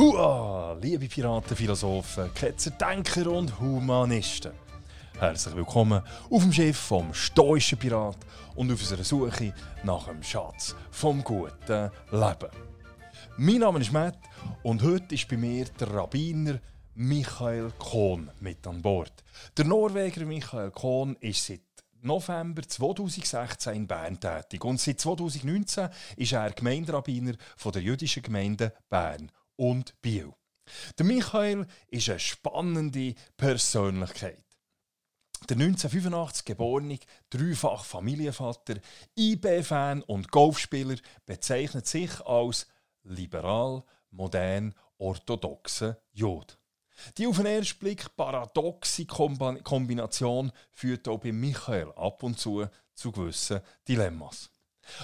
Hua, liebe Piraten, Philosophen, Ketzer, Denker und Humanisten. Herzlich willkommen auf dem Schiff vom stoischen Pirat und auf unserer Suche nach dem Schatz vom guten Leben. Mein Name ist Matt und heute ist bei mir der Rabbiner Michael Kohn mit an Bord. Der Norweger Michael Kohn ist seit November 2016 in Bern tätig und seit 2019 ist er Gemeinderabbiner der jüdischen Gemeinde Bern und Biel. Der Michael ist eine spannende Persönlichkeit. Der 1985 geborene, dreifach Familienvater, IB-Fan und Golfspieler bezeichnet sich als liberal, modern, orthodoxe Jod. Die auf den ersten Blick paradoxe Kombination führt auch bei Michael ab und zu zu gewissen Dilemmas.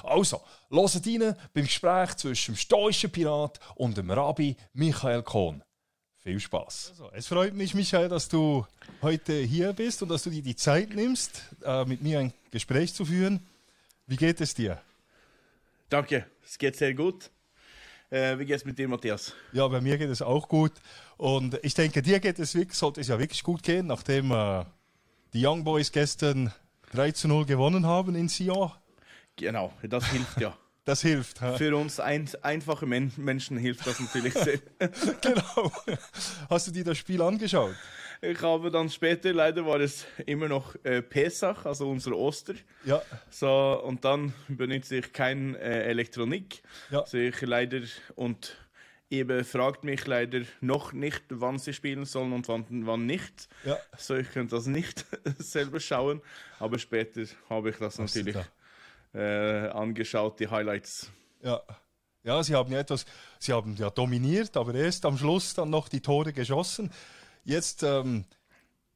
Also, hört rein beim Gespräch zwischen dem stoischen Pirat und dem Rabbi Michael Kohn. Viel Spaß. Also, es freut mich, Michael, dass du heute hier bist und dass du dir die Zeit nimmst, äh, mit mir ein Gespräch zu führen. Wie geht es dir? Danke, es geht sehr gut. Äh, wie geht es mit dir, Matthias? Ja, bei mir geht es auch gut. Und ich denke, dir geht es wirklich, sollte es ja wirklich gut gehen, nachdem äh, die Young Boys gestern 3 zu 0 gewonnen haben in Sion. Genau, das hilft ja. Das hilft. Ha? Für uns ein, einfache Men Menschen hilft das natürlich sehr. genau. Hast du dir das Spiel angeschaut? Ich habe dann später, leider war es immer noch äh, Pesach, also unser Oster. Ja. So, und dann benutze ich keine äh, Elektronik. Ja. Also ich leider und Eben fragt mich leider noch nicht, wann sie spielen sollen und wann, wann nicht. Ja. So, ich könnte das nicht selber schauen, aber später habe ich das natürlich äh, angeschaut, die Highlights. Ja. Ja, sie haben ja etwas, sie haben ja dominiert, aber erst am Schluss dann noch die Tore geschossen. Jetzt, ähm,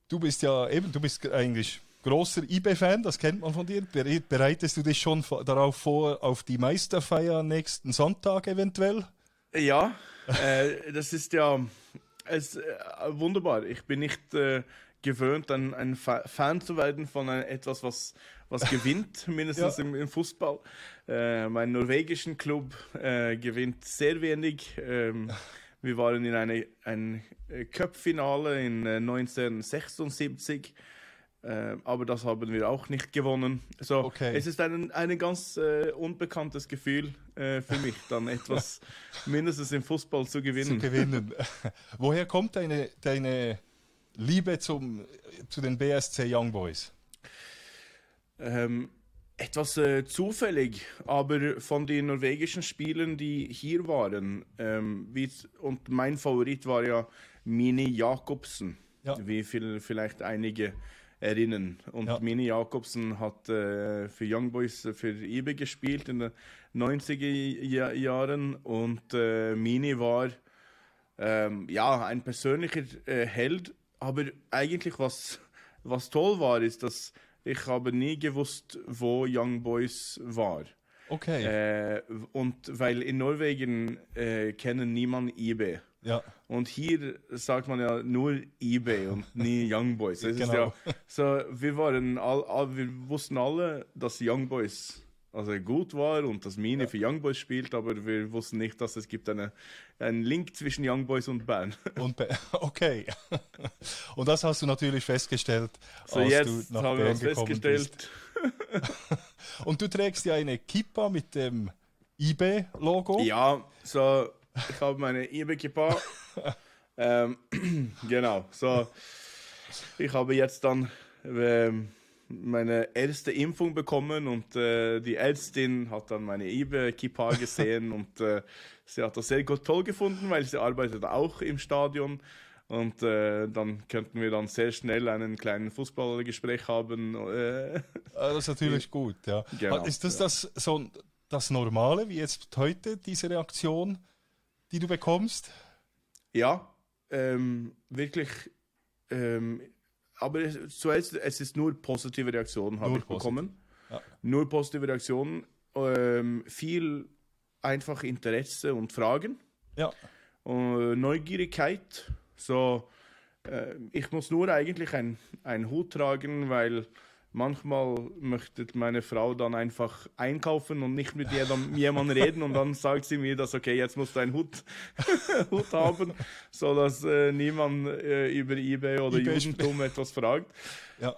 du bist ja eben, du bist eigentlich großer IB-Fan, das kennt man von dir. Bereitest du dich schon darauf vor, auf die Meisterfeier nächsten Sonntag eventuell? Ja, äh, das ist ja es, äh, wunderbar. Ich bin nicht äh, gewöhnt, ein, ein Fan zu werden von etwas, was, was gewinnt, mindestens ja. im, im, Fußball. Äh, mein norwegischen Club äh, gewinnt sehr wenig. Ähm, wir waren in einem ein Cup-Finale in 1976 äh, äh, aber das haben wir auch nicht gewonnen. So, okay. Es ist ein, ein ganz äh, unbekanntes Gefühl äh, für mich, dann etwas mindestens im Fußball zu gewinnen. Zu gewinnen. Woher kommt deine, deine Liebe zum, zu den BSC Young Boys? Ähm, etwas äh, zufällig, aber von den norwegischen Spielern, die hier waren, ähm, wie, und mein Favorit war ja Mini Jakobsen, ja. wie viel, vielleicht einige erinnern. Und ja. Mini Jakobsen hat äh, für Young Boys äh, für IBE gespielt in den 90er Jahren und äh, Mini war ähm, ja ein persönlicher äh, Held, aber eigentlich was, was toll war, ist, dass ich habe nie gewusst, wo Young Boys war. Okay. Äh, und weil in Norwegen äh, kennen niemand IBE. Ja. Und hier sagt man ja nur eBay und nie Young Boys. Genau. ja, so, wir, waren all, all, wir wussten alle, dass Young Boys also gut war und dass Mine ja. für Young Boys spielt, aber wir wussten nicht, dass es gibt eine, einen Link zwischen Young Boys und Bern. Und ba okay. Und das hast du natürlich festgestellt, so als jetzt du nach haben Bern wir festgestellt. und du trägst ja eine Kippa mit dem eBay-Logo. Ja, so ich habe meine E-Equipa. ähm, genau, so. Ich habe jetzt dann ähm, meine erste Impfung bekommen und äh, die Ärztin hat dann meine Ibe-Kippa gesehen und äh, sie hat das sehr gut toll gefunden, weil sie arbeitet auch im Stadion. Und äh, dann könnten wir dann sehr schnell einen kleinen Fußballgespräch haben. Äh, das ist natürlich gut, ja. Genau, ist das, ja. das so das Normale, wie jetzt heute diese Reaktion? die du bekommst? Ja, ähm, wirklich. Ähm, aber es, zuerst, es ist nur positive Reaktionen habe ich positiv. bekommen. Ja. Nur positive Reaktionen. Ähm, viel einfach Interesse und Fragen. Ja. Äh, Neugierigkeit. So, äh, ich muss nur eigentlich einen Hut tragen, weil Manchmal möchte meine Frau dann einfach einkaufen und nicht mit jemandem reden und dann sagt sie mir, dass okay, jetzt musst du einen Hut, Hut haben, sodass äh, niemand äh, über eBay oder eBay Judentum etwas fragt. Ja.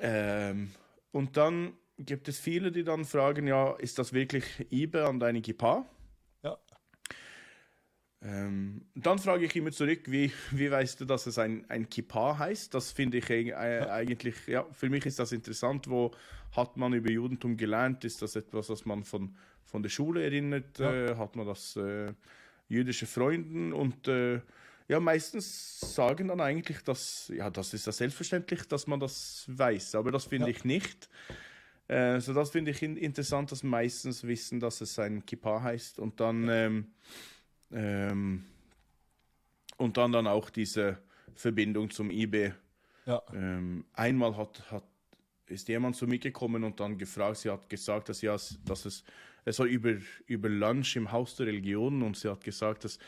Ähm, und dann gibt es viele, die dann fragen, ja, ist das wirklich eBay an deine Kippa? Ähm, dann frage ich immer zurück, wie, wie weißt du, dass es ein, ein Kippa heißt? Das finde ich äh, eigentlich, ja, für mich ist das interessant. Wo hat man über Judentum gelernt? Ist das etwas, was man von, von der Schule erinnert? Ja. Äh, hat man das äh, jüdische Freunden? Und äh, ja, meistens sagen dann eigentlich, dass, ja, das ist ja selbstverständlich, dass man das weiß, aber das finde ja. ich nicht. So das finde ich in, interessant, dass meistens wissen, dass es ein Kippa heißt und dann. Ähm, ähm, und dann, dann auch diese Verbindung zum IB. Ja. Ähm, einmal hat, hat, ist jemand zu mir gekommen und dann gefragt, sie hat gesagt, dass, ja, dass es, es war über, über Lunch im Haus der Religion und sie hat gesagt, dass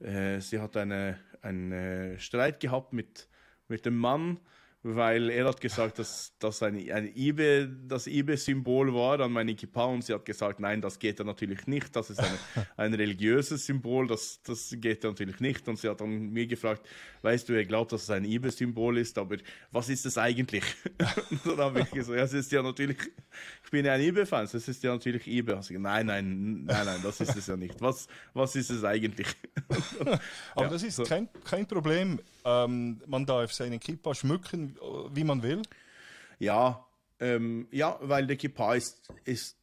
äh, sie hat eine, einen Streit gehabt mit, mit dem Mann weil er hat gesagt, dass das ein, ein Ibe, das Ibe-Symbol war an meine Kippa und sie hat gesagt, nein, das geht ja natürlich nicht, das ist eine, ein religiöses Symbol, das, das geht ja natürlich nicht. Und sie hat dann mir gefragt, weißt du, er glaubt, dass es ein Ibe-Symbol ist, aber was ist es eigentlich? und dann habe ich gesagt, ja, es ist ja natürlich, ich bin ja ein Ibe-Fan, es ist ja natürlich Ibe. Also, nein, nein, nein, nein, das ist es ja nicht. Was, was ist es eigentlich? aber ja, das ist so. kein, kein Problem. Ähm, man darf seine Kippa schmücken, wie man will? Ja, ähm, ja, weil der Kippa ist, ist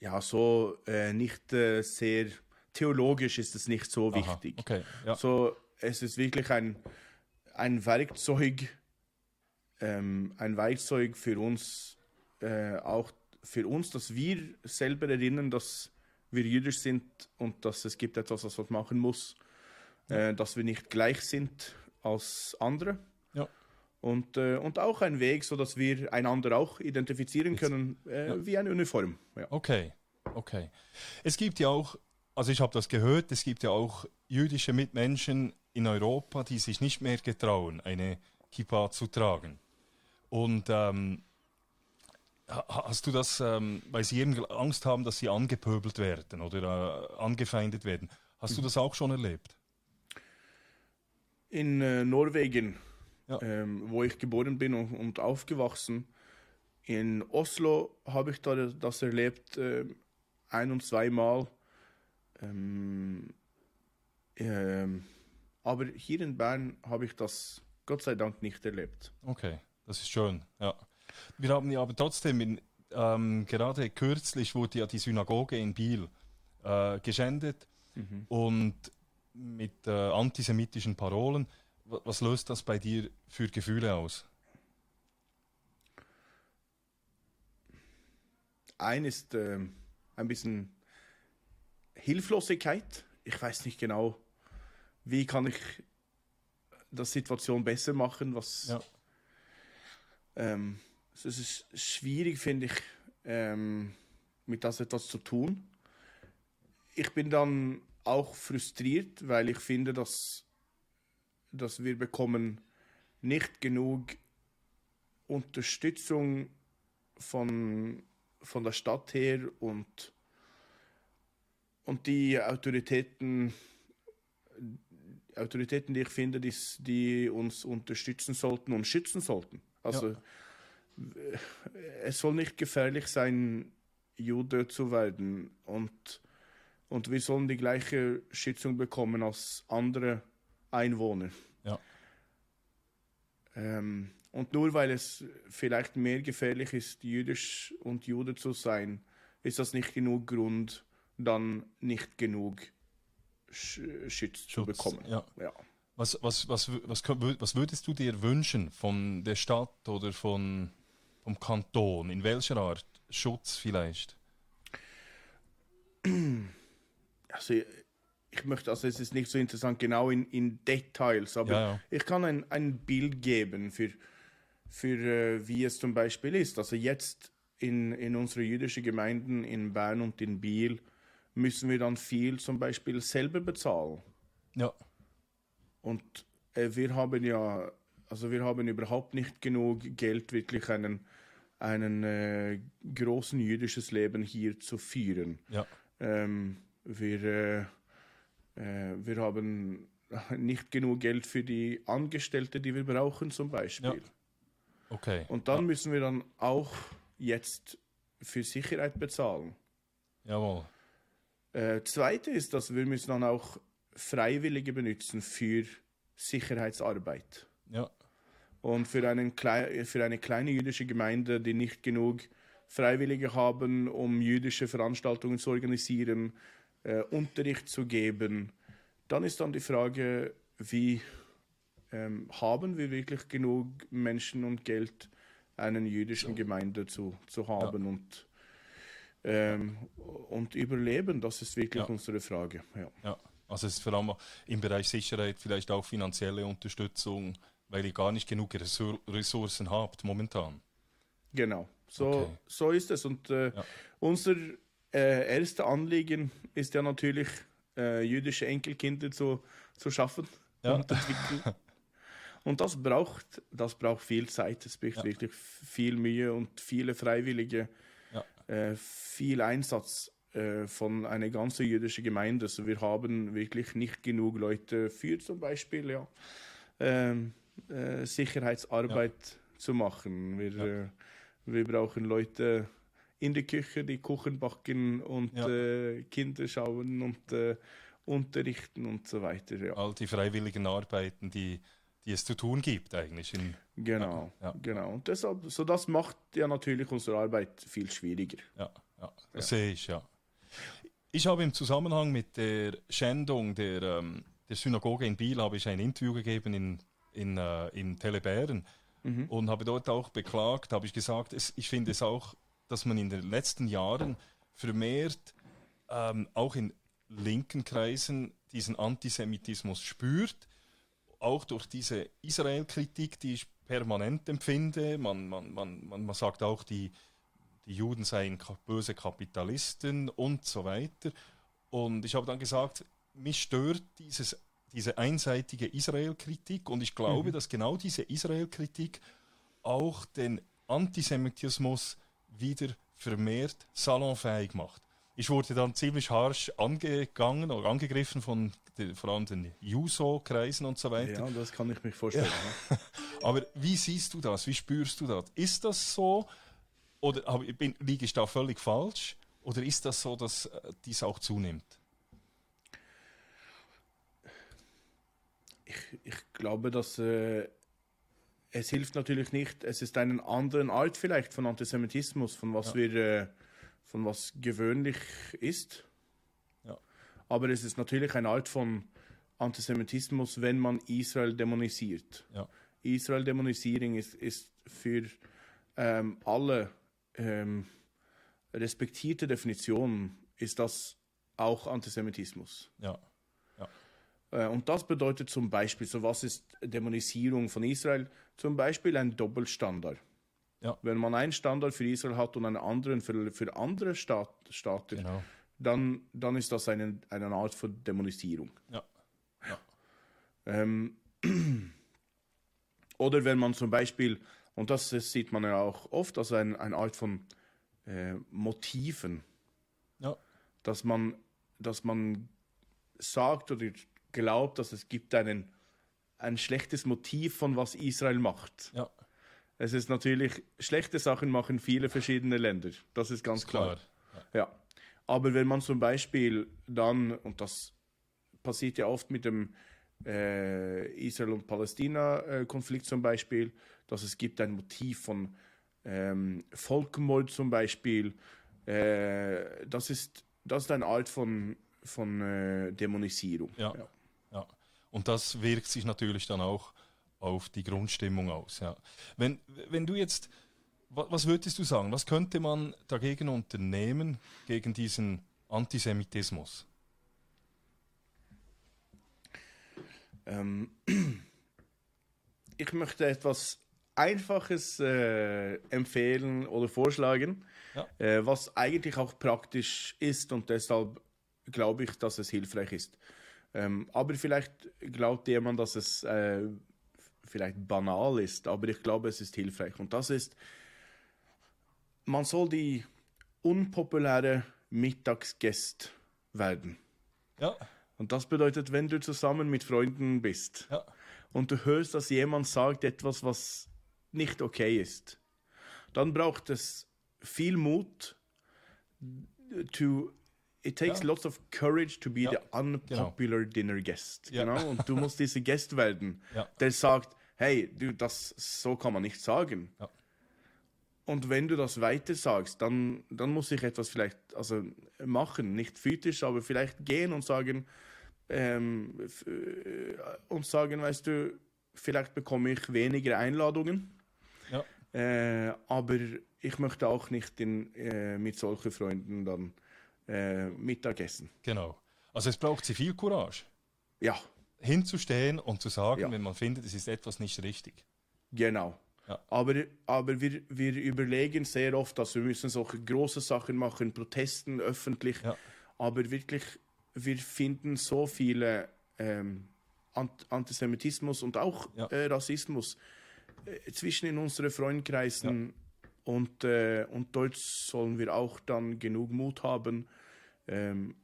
ja so äh, nicht äh, sehr theologisch ist es nicht so Aha, wichtig. Okay, ja. So, es ist wirklich ein, ein Werkzeug, ähm, ein Werkzeug für uns, äh, auch für uns, dass wir selber erinnern, dass wir jüdisch sind und dass es gibt etwas, was man machen muss, ja. äh, dass wir nicht gleich sind als andere. Und, äh, und auch ein Weg, so dass wir einander auch identifizieren können, äh, ja. wie eine Uniform. Ja. Okay, okay. Es gibt ja auch, also ich habe das gehört, es gibt ja auch jüdische Mitmenschen in Europa, die sich nicht mehr getrauen, eine Kippa zu tragen. Und ähm, hast du das, ähm, weil sie eben Angst haben, dass sie angepöbelt werden oder äh, angefeindet werden, hast du mhm. das auch schon erlebt? In äh, Norwegen ja. ähm, wo ich geboren bin und, und, aufgewachsen. In Oslo habe ich da das erlebt, äh, ein- und zweimal. Ähm, ähm, aber hier in Bern habe ich das Gott sei Dank nicht erlebt. Okay, das ist schön. Ja. Wir haben ja aber trotzdem, in, ähm, gerade kürzlich wurde ja die Synagoge in Biel äh, geschändet mhm. und mit äh, antisemitischen Parolen. Was löst das bei dir für Gefühle aus? Ein ist äh, ein bisschen Hilflosigkeit. Ich weiß nicht genau, wie kann ich das Situation besser machen. Was ja. ähm, es ist schwierig, finde ich, ähm, mit das etwas zu tun. Ich bin dann auch frustriert, weil ich finde, dass dass wir bekommen nicht genug Unterstützung von, von der Stadt her und, und die Autoritäten, Autoritäten, die ich finde, die, die uns unterstützen sollten und schützen sollten. Also ja. es soll nicht gefährlich sein, Jude zu werden und, und wir sollen die gleiche Schützung bekommen als andere Einwohner. Ja. Ähm, und nur weil es vielleicht mehr gefährlich ist, jüdisch und Jude zu sein, ist das nicht genug Grund, dann nicht genug Sch Schutz, zu bekommen. Ja. ja. Was, was, was, was, was würdest du dir wünschen von der Stadt oder von, vom Kanton? In welcher Art Schutz vielleicht? Also ich möchte, also es ist nicht so interessant genau in, in Details, aber ja, ja. ich kann ein, ein Bild geben für, für äh, wie es zum Beispiel ist. Also jetzt in, in unsere jüdischen Gemeinden in Bern und in Biel müssen wir dann viel zum Beispiel selber bezahlen. Ja. Und äh, wir haben ja, also wir haben überhaupt nicht genug Geld, wirklich einen, einen äh, großen jüdisches Leben hier zu führen. Ja. Ähm, wir, äh, äh, wir haben nicht genug Geld für die Angestellte, die wir brauchen, zum Beispiel. Ja. Okay. Und dann müssen wir dann auch jetzt für Sicherheit bezahlen. Jawohl. Äh, zweite ist, dass wir müssen dann auch Freiwillige benutzen für Sicherheitsarbeit. Ja. Und für, einen für eine kleine jüdische Gemeinde, die nicht genug Freiwillige haben, um jüdische Veranstaltungen zu organisieren, äh, Unterricht zu geben, dann ist dann die Frage, wie ähm, haben wir wirklich genug Menschen und Geld, eine jüdischen Gemeinde zu, zu haben Ja. und, ähm, und überleben? Das ist wirklich Ja. unsere Frage. Ja. Ja, also es ist vor allem im Bereich Sicherheit vielleicht auch finanzielle Unterstützung, weil ihr gar nicht genug Ressour- Ressourcen habt momentan. Genau, so, Okay. so ist es. Und äh, unser äh, erstes Anliegen ist ja natürlich, äh, jüdische Enkelkinder zu, zu schaffen Ja. und entwickeln. Und das braucht, das braucht viel Zeit, es braucht Ja. wirklich viel Mühe und viele Freiwillige, Ja. äh, viel Einsatz äh, von einer ganzen jüdischen Gemeinde. Also wir haben wirklich nicht genug Leute für zum Beispiel ja, ähm, äh, Sicherheitsarbeit zu machen. Wir, äh, wir brauchen Leute in der Küche, die Kuchen backen und Ja. äh, Kinder schauen und äh, unterrichten und so weiter. Ja. All die freiwilligen Arbeiten, die, die es zu tun gibt eigentlich. In, Genau, Ja, genau. Und deshalb, so das macht ja natürlich unsere Arbeit viel schwieriger. ja, ja, das sehe ich, ja. Ich habe im Zusammenhang mit der Schändung der, ähm, der Synagoge in Biel habe ich ein Interview gegeben in, in, äh, in Telebären und habe dort auch beklagt, habe ich gesagt, es, ich finde es auch, dass man in den letzten Jahren vermehrt ähm, auch in linken Kreisen diesen Antisemitismus spürt, auch durch diese Israel-Kritik, die ich permanent empfinde. Man, man, man, man, sagt auch, die, die Juden seien böse Kapitalisten und so weiter. Und ich habe dann gesagt, mich stört dieses, diese einseitige Israel-Kritik und ich glaube, dass genau diese Israel-Kritik auch den Antisemitismus wieder vermehrt salonfähig macht. Ich wurde dann ziemlich harsch angegangen oder angegriffen von den, vor allem den Juso-Kreisen und so weiter. Ja, das kann ich mir vorstellen. ja. Aber wie siehst du das? Wie spürst du das? Ist das so? Oder bin, liege ich da völlig falsch? Oder ist das so, dass äh, dies auch zunimmt? Ich, ich glaube, dass äh, es hilft natürlich nicht. Es ist eine andere Art vielleicht von Antisemitismus, von was Ja. wir, äh, von was gewöhnlich ist. Ja. Aber es ist natürlich eine Art von Antisemitismus, wenn man Israel dämonisiert. Ja. Israel-Dämonisierung ist, ist für ähm, alle ähm, respektierte Definitionen ist das auch Antisemitismus. Ja. Äh, Und das bedeutet zum Beispiel, so was ist Dämonisierung von Israel? Zum Beispiel ein Doppelstandard. Ja. Wenn man einen Standard für Israel hat und einen anderen für, für andere Staat, Staaten, Genau. dann, dann ist das eine, eine Art von Dämonisierung. Ja. Ähm, oder wenn man zum Beispiel, und das, das sieht man ja auch oft, also ein, eine Art von äh, Motiven, Ja. dass man, dass man sagt oder glaubt, dass es gibt einen, ein schlechtes Motiv von was Israel macht. Ja. Es ist natürlich, schlechte Sachen machen viele verschiedene Länder, das ist ganz Ist klar. klar. Ja. Aber wenn man zum Beispiel dann, und das passiert ja oft mit dem äh, Israel- und Palästina-Konflikt zum Beispiel, dass es gibt ein Motiv von ähm, Völkermord zum Beispiel, äh, das, ist, das ist eine Art von, von äh, Dämonisierung. Ja. Ja. Und das wirkt sich natürlich dann auch auf die Grundstimmung aus. Ja. Wenn, wenn du jetzt, wa- was würdest du sagen, was könnte man dagegen unternehmen, gegen diesen Antisemitismus? Ähm, ich möchte etwas Einfaches äh, empfehlen oder vorschlagen, Ja. äh, was eigentlich auch praktisch ist und deshalb glaube ich, dass es hilfreich ist. Ähm, aber vielleicht glaubt jemand, dass es äh, vielleicht banal ist, aber ich glaube, es ist hilfreich. Und das ist, man soll die unpopuläre Mittagsgäste werden. Ja, Und das bedeutet, wenn du zusammen mit Freunden bist ja, und du hörst, dass jemand sagt etwas, was nicht okay ist, dann braucht es viel Mut to it takes Ja. lots of courage to be Ja, the unpopular dinner guest. Ja. Genau. Und du musst dieser Guest werden, der sagt, hey, du, das so kann man nicht sagen. Und wenn du das weiter sagst, dann, dann muss ich etwas vielleicht also machen, nicht physisch, aber vielleicht gehen und sagen ähm, äh, und sagen, weißt du, vielleicht bekomme ich weniger Einladungen, ja. äh, aber ich möchte auch nicht in, äh, mit solchen Freunden dann äh, Mittagessen. Genau. Also es braucht Zivilcourage, Ja, hinzustehen und zu sagen, Ja. wenn man findet, es ist etwas nicht richtig. genau. Ja. Aber, aber wir, wir überlegen sehr oft, dass wir müssen solche große Sachen machen, Protesten öffentlich, Ja. aber wirklich, wir finden so viele ähm, Ant Antisemitismus und auch Ja. äh, Rassismus äh, zwischen in unseren Freundkreisen und, äh, und dort sollen wir auch dann genug Mut haben. Ähm,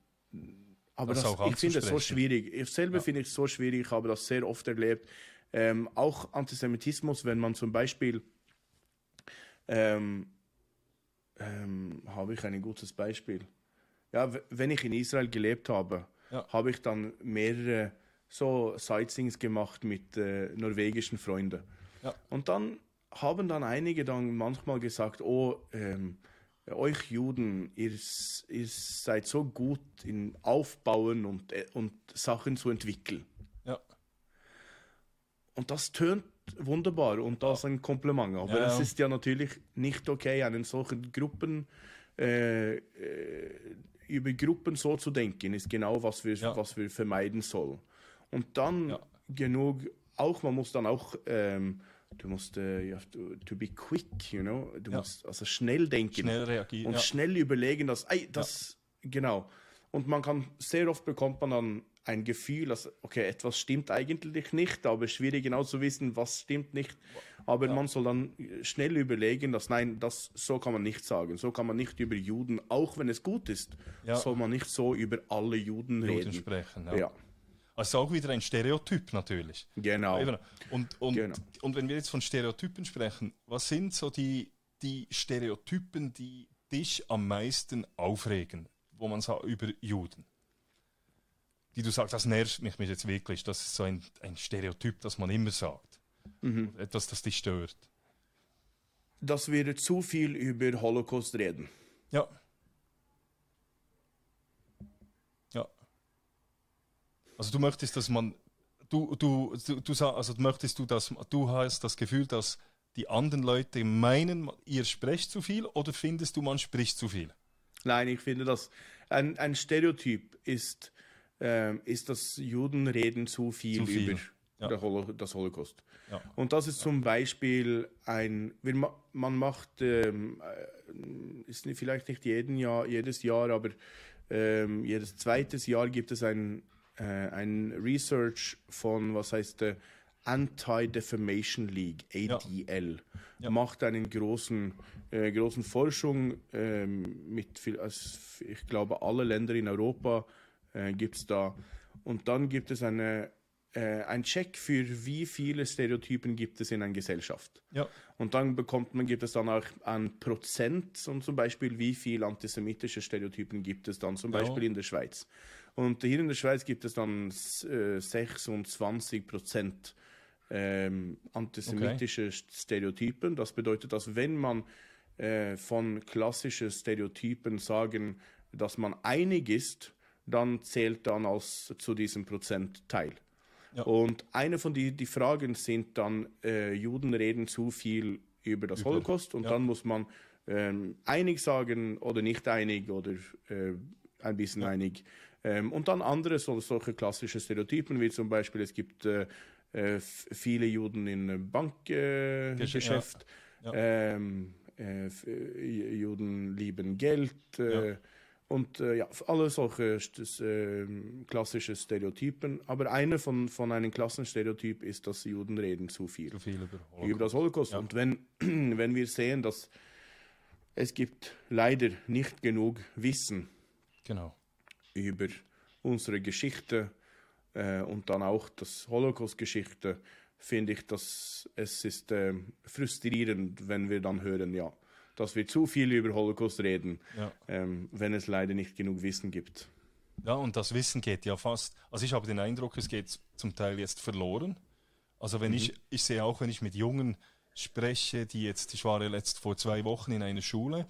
aber Das das, ich finde es so schwierig. Ich selber Ja. finde es so schwierig, ich habe das sehr oft erlebt. Ähm, auch Antisemitismus, wenn man zum Beispiel ähm, ähm, habe ich ein gutes Beispiel. Ja, wenn ich in Israel gelebt habe, Ja. habe ich dann mehrere so Sightseeings gemacht mit äh, norwegischen Freunden. Ja. Und dann haben dann einige dann manchmal gesagt, oh, ähm, euch Juden, ihr, ihr seid so gut in Aufbauen und, äh, und Sachen zu entwickeln. Ja. Und das tönt wunderbar und das ein Kompliment. Aber Ja, es ja. ist ja natürlich nicht okay, einen solchen Gruppen äh, äh, über Gruppen so zu denken, ist genau was wir, Ja. was wir vermeiden sollen. Und dann genug, auch man muss dann auch, ähm, du musst, äh, you have to, to be quick, you know, du Ja. musst also schnell denken Schnell reagieren. und Ja. schnell überlegen, dass, ey, das, genau. Und man kann, sehr oft bekommt man dann ein Gefühl, dass, okay, etwas stimmt eigentlich nicht, aber schwierig genau zu wissen, was stimmt nicht. Aber man soll dann schnell überlegen, dass, nein, das, so kann man nicht sagen. So kann man nicht über Juden, auch wenn es gut ist, Ja. soll man nicht so über alle Juden, Juden reden. sprechen. Ja. Also auch wieder ein Stereotyp natürlich. genau. Und, und, Genau. und wenn wir jetzt von Stereotypen sprechen, was sind so die, die Stereotypen, die dich am meisten aufregen, wo man sagt, über Juden? Die du sagst, das nervt mich jetzt wirklich, das ist so ein, ein Stereotyp, das man immer sagt. Mhm. Etwas, das dich stört. Dass wir zu viel über Holocaust reden. Ja. Also du möchtest, dass man, du, du, du, du also möchtest du, dass du hast das Gefühl, dass die anderen Leute meinen, ihr sprecht zu viel oder findest du, man spricht zu viel? Nein, ich finde, dass ein, ein Stereotyp ist, ähm, ist, dass Juden reden zu viel, Zu viel, über ja. Holo das Holocaust. Ja. Und das ist zum Beispiel ein, wir, ma- man macht, ähm, äh, ist vielleicht nicht jeden Jahr, jedes Jahr, aber ähm, jedes zweites Jahr gibt es ein, äh, ein Research von, was heißt äh, Anti-Defamation League, ADL. Ja. Macht einen großen, äh, großen Forschung ähm, mit, viel, also ich glaube, alle Länder in Europa äh, gibt es da. Und dann gibt es eine, äh, ein Check für wie viele Stereotypen gibt es in einer Gesellschaft. Ja. Und dann bekommt man, gibt es dann auch ein Prozent und zum Beispiel, wie viel antisemitische Stereotypen gibt es dann zum Ja. Beispiel in der Schweiz. Und hier in der Schweiz gibt es dann äh, 26 Prozent ähm, antisemitische Stereotypen. Das bedeutet, dass wenn man äh, von klassischen Stereotypen sagen, dass man einig ist, dann zählt dann als zu diesem Prozentteil. Ja. Und eine von die, die Fragen sind dann, äh, Juden reden zu viel über das Über- Holocaust und ja. dann muss man ähm, einig sagen oder nicht einig oder äh, ein bisschen einig. Ähm, und dann andere so, solche klassische Stereotypen, wie zum Beispiel, es gibt äh, äh, viele Juden in Bankgeschäft. Äh, Gesch- Geschäft. ja. Ähm, äh, äh, Juden lieben Geld. Äh. Und äh, ja, alle solche ähm, klassische Stereotypen. Aber einer von, von einem Klassenstereotyp ist, dass Juden reden zu viel Zu viel über über das Holocaust. Ja. Und wenn, wenn wir sehen, dass es gibt leider nicht genug Wissen Genau. über unsere Geschichte äh, und dann auch das Holocaust-Geschichte, finde ich, dass es ist äh, frustrierend, wenn wir dann hören, ja, dass wir zu viel über Holocaust reden, Ja. ähm, wenn es leider nicht genug Wissen gibt. Ja, und das Wissen geht ja fast. Also ich habe den Eindruck, es geht zum Teil jetzt verloren. Also wenn ich, ich sehe auch, wenn ich mit Jungen spreche, die jetzt, ich war ja letzt vor zwei Wochen in einer Schule,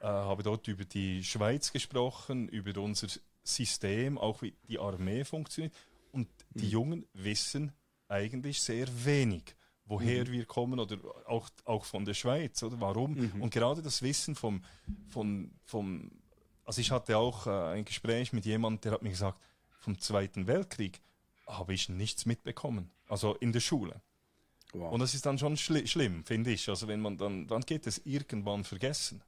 äh, habe dort über die Schweiz gesprochen, über unser System, auch wie die Armee funktioniert. Und die Jungen wissen eigentlich sehr wenig, woher wir kommen oder auch, auch von der Schweiz oder warum. Und gerade das Wissen vom, von, vom, also ich hatte auch äh, ein Gespräch mit jemandem, der hat mir gesagt, vom Zweiten Weltkrieg habe ich nichts mitbekommen, also in der Schule. Wow. Und das ist dann schon schli schlimm, finde ich. Also wenn man dann, dann geht es irgendwann vergessen.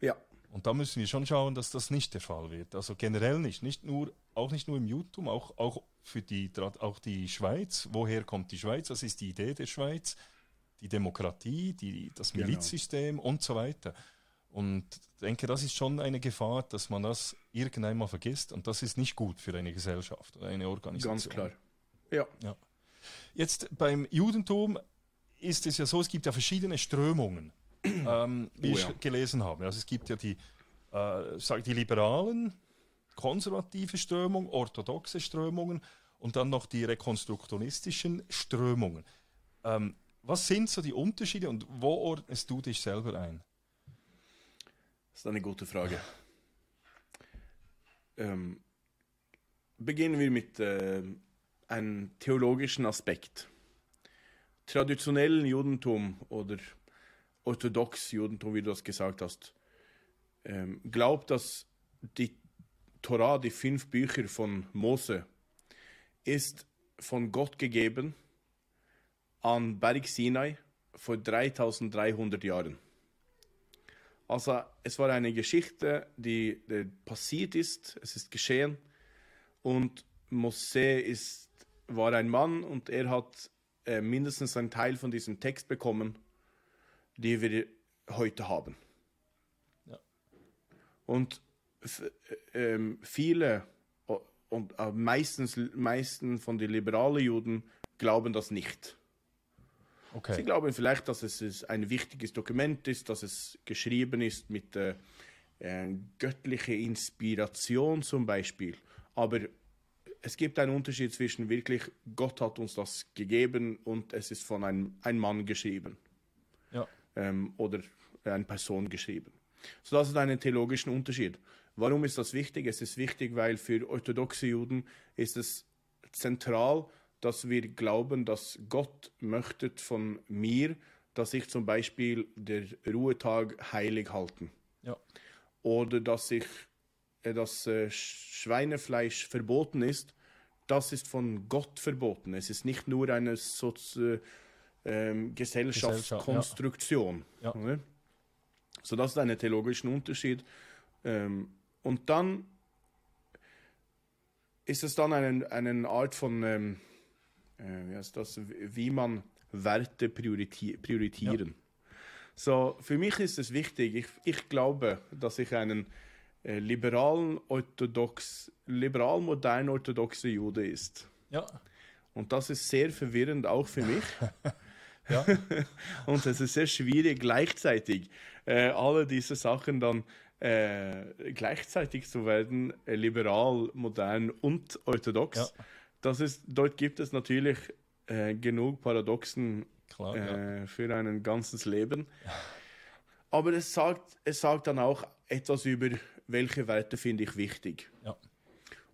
ja, Und da müssen wir schon schauen, dass das nicht der Fall wird. Also generell nicht, nicht nur, auch nicht nur im Judentum, auch, auch für die, auch die Schweiz. Woher kommt die Schweiz? Was ist die Idee der Schweiz? Die Demokratie, die, das Genau. Milizsystem und so weiter. Und ich denke, das ist schon eine Gefahr, dass man das irgendwann mal vergisst. Und das ist nicht gut für eine Gesellschaft oder eine Organisation. ganz klar. Ja, Jetzt beim Judentum ist es ja so, es gibt ja verschiedene Strömungen, ähm, wie Oh ich ja. gelesen habe. Also es gibt ja die, äh, sag, die liberalen, konservative Strömung, orthodoxe Strömungen und dann noch die rekonstruktionistischen Strömungen. Ähm, was sind so die Unterschiede und wo ordnest du dich selber ein? das ist eine gute Frage. Ähm, beginnen wir mit äh, einem theologischen Aspekt. Traditionellen Judentum oder orthodox Judentum, wie du das gesagt hast, ähm, glaubt, dass die Torah, die fünf Bücher von Mose, ist von Gott gegeben an Berg Sinai vor 3300 Jahren. Also es war eine Geschichte, die, die passiert ist, es ist geschehen und Mose ist, war ein Mann und er hat äh, mindestens einen Teil von diesem Text bekommen, die wir heute haben. Ja. Und ähm, viele und äh, meistens meisten von den liberalen Juden glauben das nicht. Sie Okay. glauben vielleicht, dass es ein wichtiges Dokument ist, dass es geschrieben ist mit äh, äh, göttlicher Inspiration zum Beispiel. Aber es gibt einen Unterschied zwischen wirklich, Gott hat uns das gegeben und es ist von einem, einem Mann geschrieben Ja. ähm, oder eine Person geschrieben. So, das ist ein theologischen Unterschied. Warum ist das wichtig? Es ist wichtig, weil für orthodoxe Juden ist es zentral, dass wir glauben, dass Gott möchte von mir, dass ich zum Beispiel den Ruhetag heilig halten Ja. oder dass ich äh, das äh, Schweinefleisch verboten ist, das ist von Gott verboten. Es ist nicht nur eine Sozi ähm, Gesellschaftskonstruktion. Ja. oder? So, das ist ein theologischer Unterschied. Ähm, und dann ist es dann eine, eine Art von, ähm, äh, wie heißt das, wie man Werte prioriti prioritieren. So, für mich ist es wichtig, ich, ich glaube, dass ich einen äh, liberalen, orthodox, liberal modern orthodoxer Jude ist. Ja. Und das ist sehr verwirrend auch für mich. Ja. Und es ist sehr schwierig, gleichzeitig äh, alle diese Sachen dann äh, gleichzeitig zu werden, äh, liberal, modern und orthodox. Ja. Das ist, dort gibt es natürlich äh, genug Paradoxen Klar. ja. äh, für ein ganzes Leben. Aber es sagt, es sagt dann auch etwas über, welche Werte finde ich wichtig. Ja.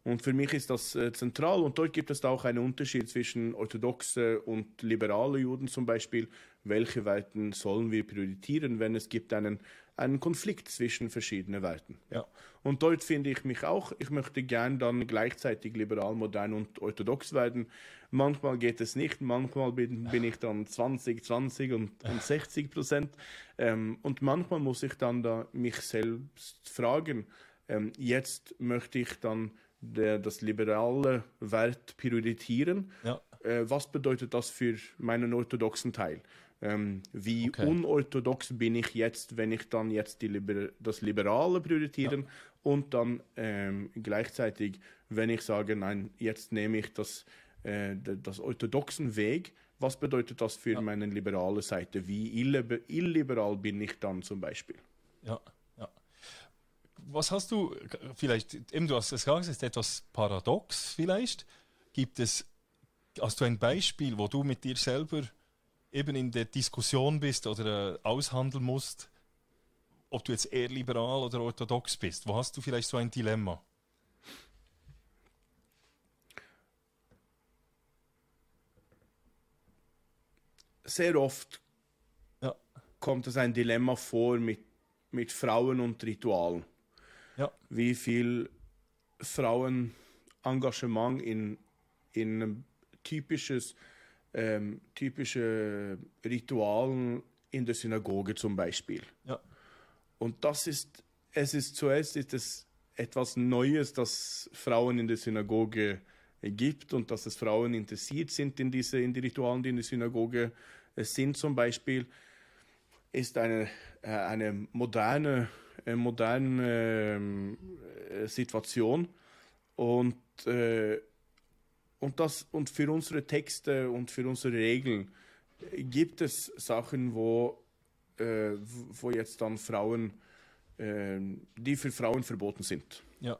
Und für mich ist das äh, zentral und dort gibt es da auch einen Unterschied zwischen orthodoxe und liberale Juden zum Beispiel. Welche Werten sollen wir priorisieren, wenn es gibt einen, einen Konflikt zwischen verschiedenen Werten? Ja. Und dort finde ich mich auch, ich möchte gern dann gleichzeitig liberal, modern und orthodox werden. Manchmal geht es nicht, manchmal bin, bin ich dann 20, 20 und, und 60 Prozent. Ähm, und manchmal muss ich dann da mich selbst fragen, ähm, jetzt möchte ich dann der, das liberale Wert priorisieren. Ja. Äh, was bedeutet das für meinen orthodoxen Teil? Ähm, wie Okay. unorthodox bin ich jetzt, wenn ich dann jetzt die Liber das Liberale priorisieren und dann ähm, gleichzeitig, wenn ich sage, nein, jetzt nehme ich das, äh, das orthodoxen Weg, was bedeutet das für meine liberale Seite? Wie illib illiberal bin ich dann zum Beispiel? Ja, ja. Was hast du, vielleicht, eben du hast es gesagt, es ist etwas paradox vielleicht. Gibt es, hast du ein Beispiel, wo du mit dir selber eben in der Diskussion bist oder äh, aushandeln musst, ob du jetzt eher liberal oder orthodox bist? Wo hast du vielleicht so ein Dilemma? Sehr oft Ja. kommt es ein Dilemma vor mit, mit Frauen und Ritualen. Ja, wie viel Frauenengagement in, in ein typisches, ähm, typische Ritualen in der Synagoge zum Beispiel. ja, Und das ist, es ist zuerst ist es etwas Neues, dass Frauen in der Synagoge gibt und dass es Frauen interessiert sind in diese, in die Ritualen, die in der Synagoge äh, sind zum Beispiel, ist eine, äh, eine moderne, äh, moderne ähm, äh, Situation und äh, und das und für unsere Texte und für unsere Regeln äh, gibt es Sachen, wo äh, wo jetzt dann Frauen, ähm, die für Frauen verboten sind. ja,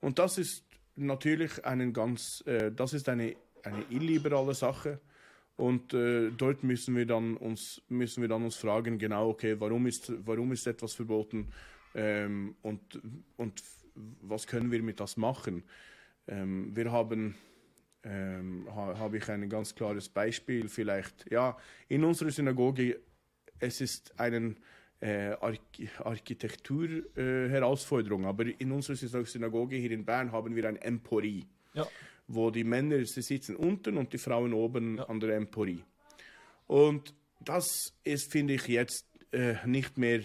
Und das ist natürlich einen ganz, äh, das ist eine, eine illiberale Sache. Und äh, dort müssen wir dann uns müssen wir dann uns fragen, genau, okay, warum ist warum ist etwas verboten ähm, und und was können wir mit das machen? Ähm, wir haben ähm, ha, habe ich ein ganz klares Beispiel vielleicht. Ja, in unserer Synagoge es ist eine äh, Arch Architektur-Herausforderung, äh, aber in unserer Syna- Synagoge hier in Bern haben wir ein Emporie, ja, wo die Männer sie sitzen unten und die Frauen oben Ja. an der Emporie. Und das ist, finde ich, jetzt äh, nicht mehr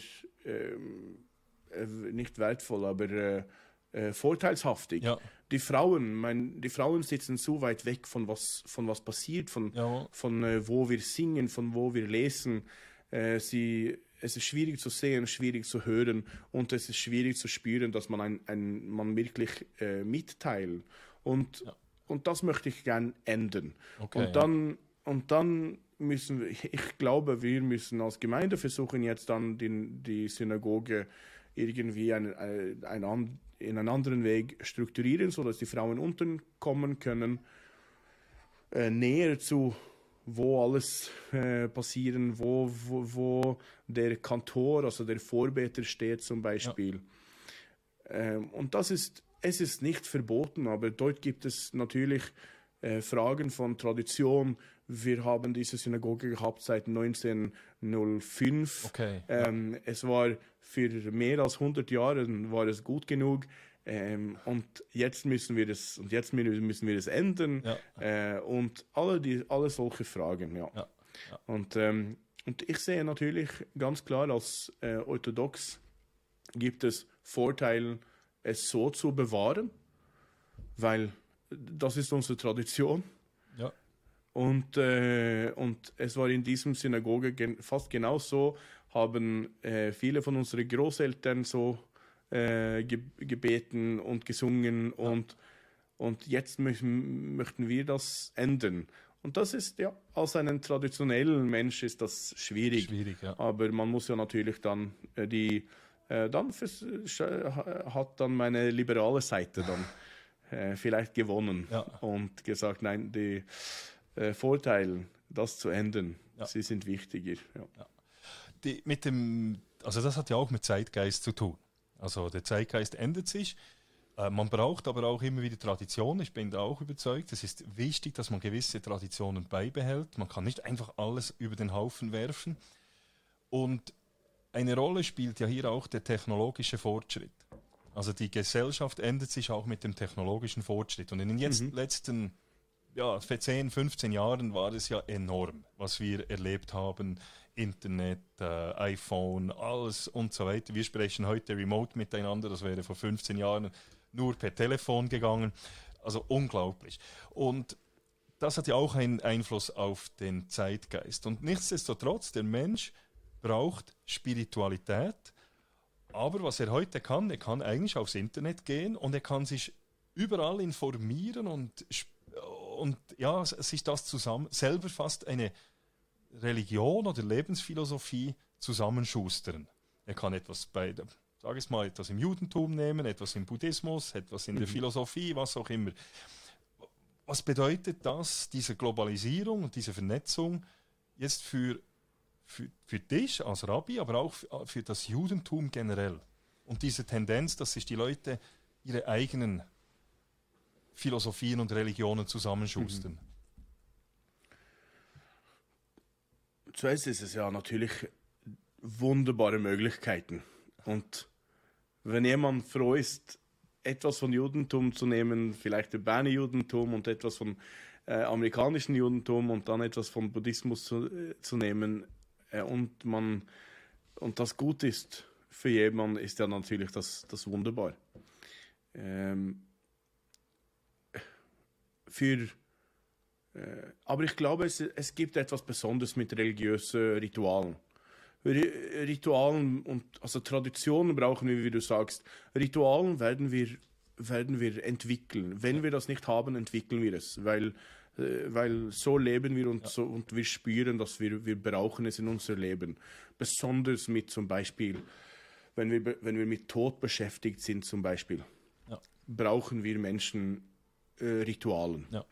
ähm, äh, nicht wertvoll, aber äh, vorteilshaftig. ja, Die Frauen, mein, die Frauen sitzen so weit weg von was, von was passiert, von, ja, von äh, wo wir singen, von wo wir lesen. Äh, sie, es ist schwierig zu sehen, schwierig zu hören und es ist schwierig zu spüren, dass man ein, ein man wirklich äh, mitteilt. Und, Ja. und das möchte ich gern ändern. Okay, und dann und dann müssen wir, ich glaube, wir müssen als Gemeinde versuchen jetzt dann die, die Synagoge irgendwie ein, ein, ein, in einen anderen Weg strukturieren, sodass die Frauen unten kommen können, äh, näher zu wo alles äh, passieren, wo, wo, wo der Kantor, also der Vorbeter steht zum Beispiel. Ähm, und das ist, es ist nicht verboten, aber dort gibt es natürlich äh, Fragen von Tradition. Wir haben diese Synagoge gehabt seit 1905. okay. Ähm, Es war für mehr als 100 Jahre war es gut genug. Ähm, und jetzt müssen wir das und jetzt mü- müssen wir das ändern Ja. äh, und alle die alle solche Fragen ja, Ja, ja. und ähm, und ich sehe natürlich ganz klar als äh, orthodox gibt es Vorteile es so zu bewahren weil das ist unsere Tradition ja. Und, äh, und es war in diesem Synagoge gen fast genauso, haben äh, viele von unseren Großeltern so äh, ge gebeten und gesungen und, und jetzt möchten, möchten wir das ändern. Und das ist ja, als einen traditionellen Mensch ist das schwierig. Schwierig, ja. Aber man muss ja natürlich dann äh, die, äh, dann hat dann meine liberale Seite dann äh, vielleicht gewonnen Ja. und gesagt, nein, die äh, Vorteile, das zu ändern, Ja. sie sind wichtiger. Ja. die, mit dem, also das hat ja auch mit Zeitgeist zu tun. Also der Zeitgeist ändert sich. Äh, man braucht aber auch immer wieder Tradition. Ich bin da auch überzeugt. Es ist wichtig, dass man gewisse Traditionen beibehält. Man kann nicht einfach alles über den Haufen werfen. Und eine Rolle spielt ja hier auch der technologische Fortschritt. Also die Gesellschaft ändert sich auch mit dem technologischen Fortschritt. Und in den jetzt letzten ja, vor 10, 15 Jahren war es ja enorm, was wir erlebt haben. Internet, äh, iPhone, alles und so weiter. Wir sprechen heute remote miteinander. Das wäre vor 15 Jahren nur per Telefon gegangen. Also unglaublich. Und das hat ja auch einen Einfluss auf den Zeitgeist. Und nichtsdestotrotz, der Mensch braucht Spiritualität. Aber was er heute kann, er kann eigentlich aufs Internet gehen und er kann sich überall informieren und, und ja, sich das zusammen, selber fast eine Religion oder Lebensphilosophie zusammenschustern. Er kann etwas bei, sag ich mal, etwas im Judentum nehmen, etwas im Buddhismus, etwas in der mhm. Philosophie, was auch immer. Was bedeutet das, diese Globalisierung und diese Vernetzung jetzt für, für, für dich als Rabbi, aber auch für, für das Judentum generell? Und diese Tendenz, dass sich die Leute ihre eigenen Philosophien und Religionen zusammenschustern. Mhm. Zuerst ist es ja natürlich wunderbare Möglichkeiten. Und wenn jemand froh ist, etwas von Judentum zu nehmen, vielleicht der Berner Judentum und etwas von äh, amerikanischen Judentum und dann etwas von Buddhismus zu, äh, zu nehmen äh, und man und das gut ist für jemanden, ist ja natürlich das, das wunderbar. Ähm, für äh, aber ich glaube, es, es gibt etwas Besonderes mit religiösen Ritualen. Ritualen und also Traditionen brauchen wir, wie du sagst. Ritualen werden wir, werden wir entwickeln. Wenn wir das nicht haben, entwickeln wir es, weil, äh, weil so leben wir und, ja. so, und wir spüren, dass wir, wir brauchen es in unser Leben. Besonders mit zum Beispiel, wenn wir, wenn wir mit Tod beschäftigt sind zum Beispiel, ja. brauchen wir Menschen äh, Ritualen. Ja.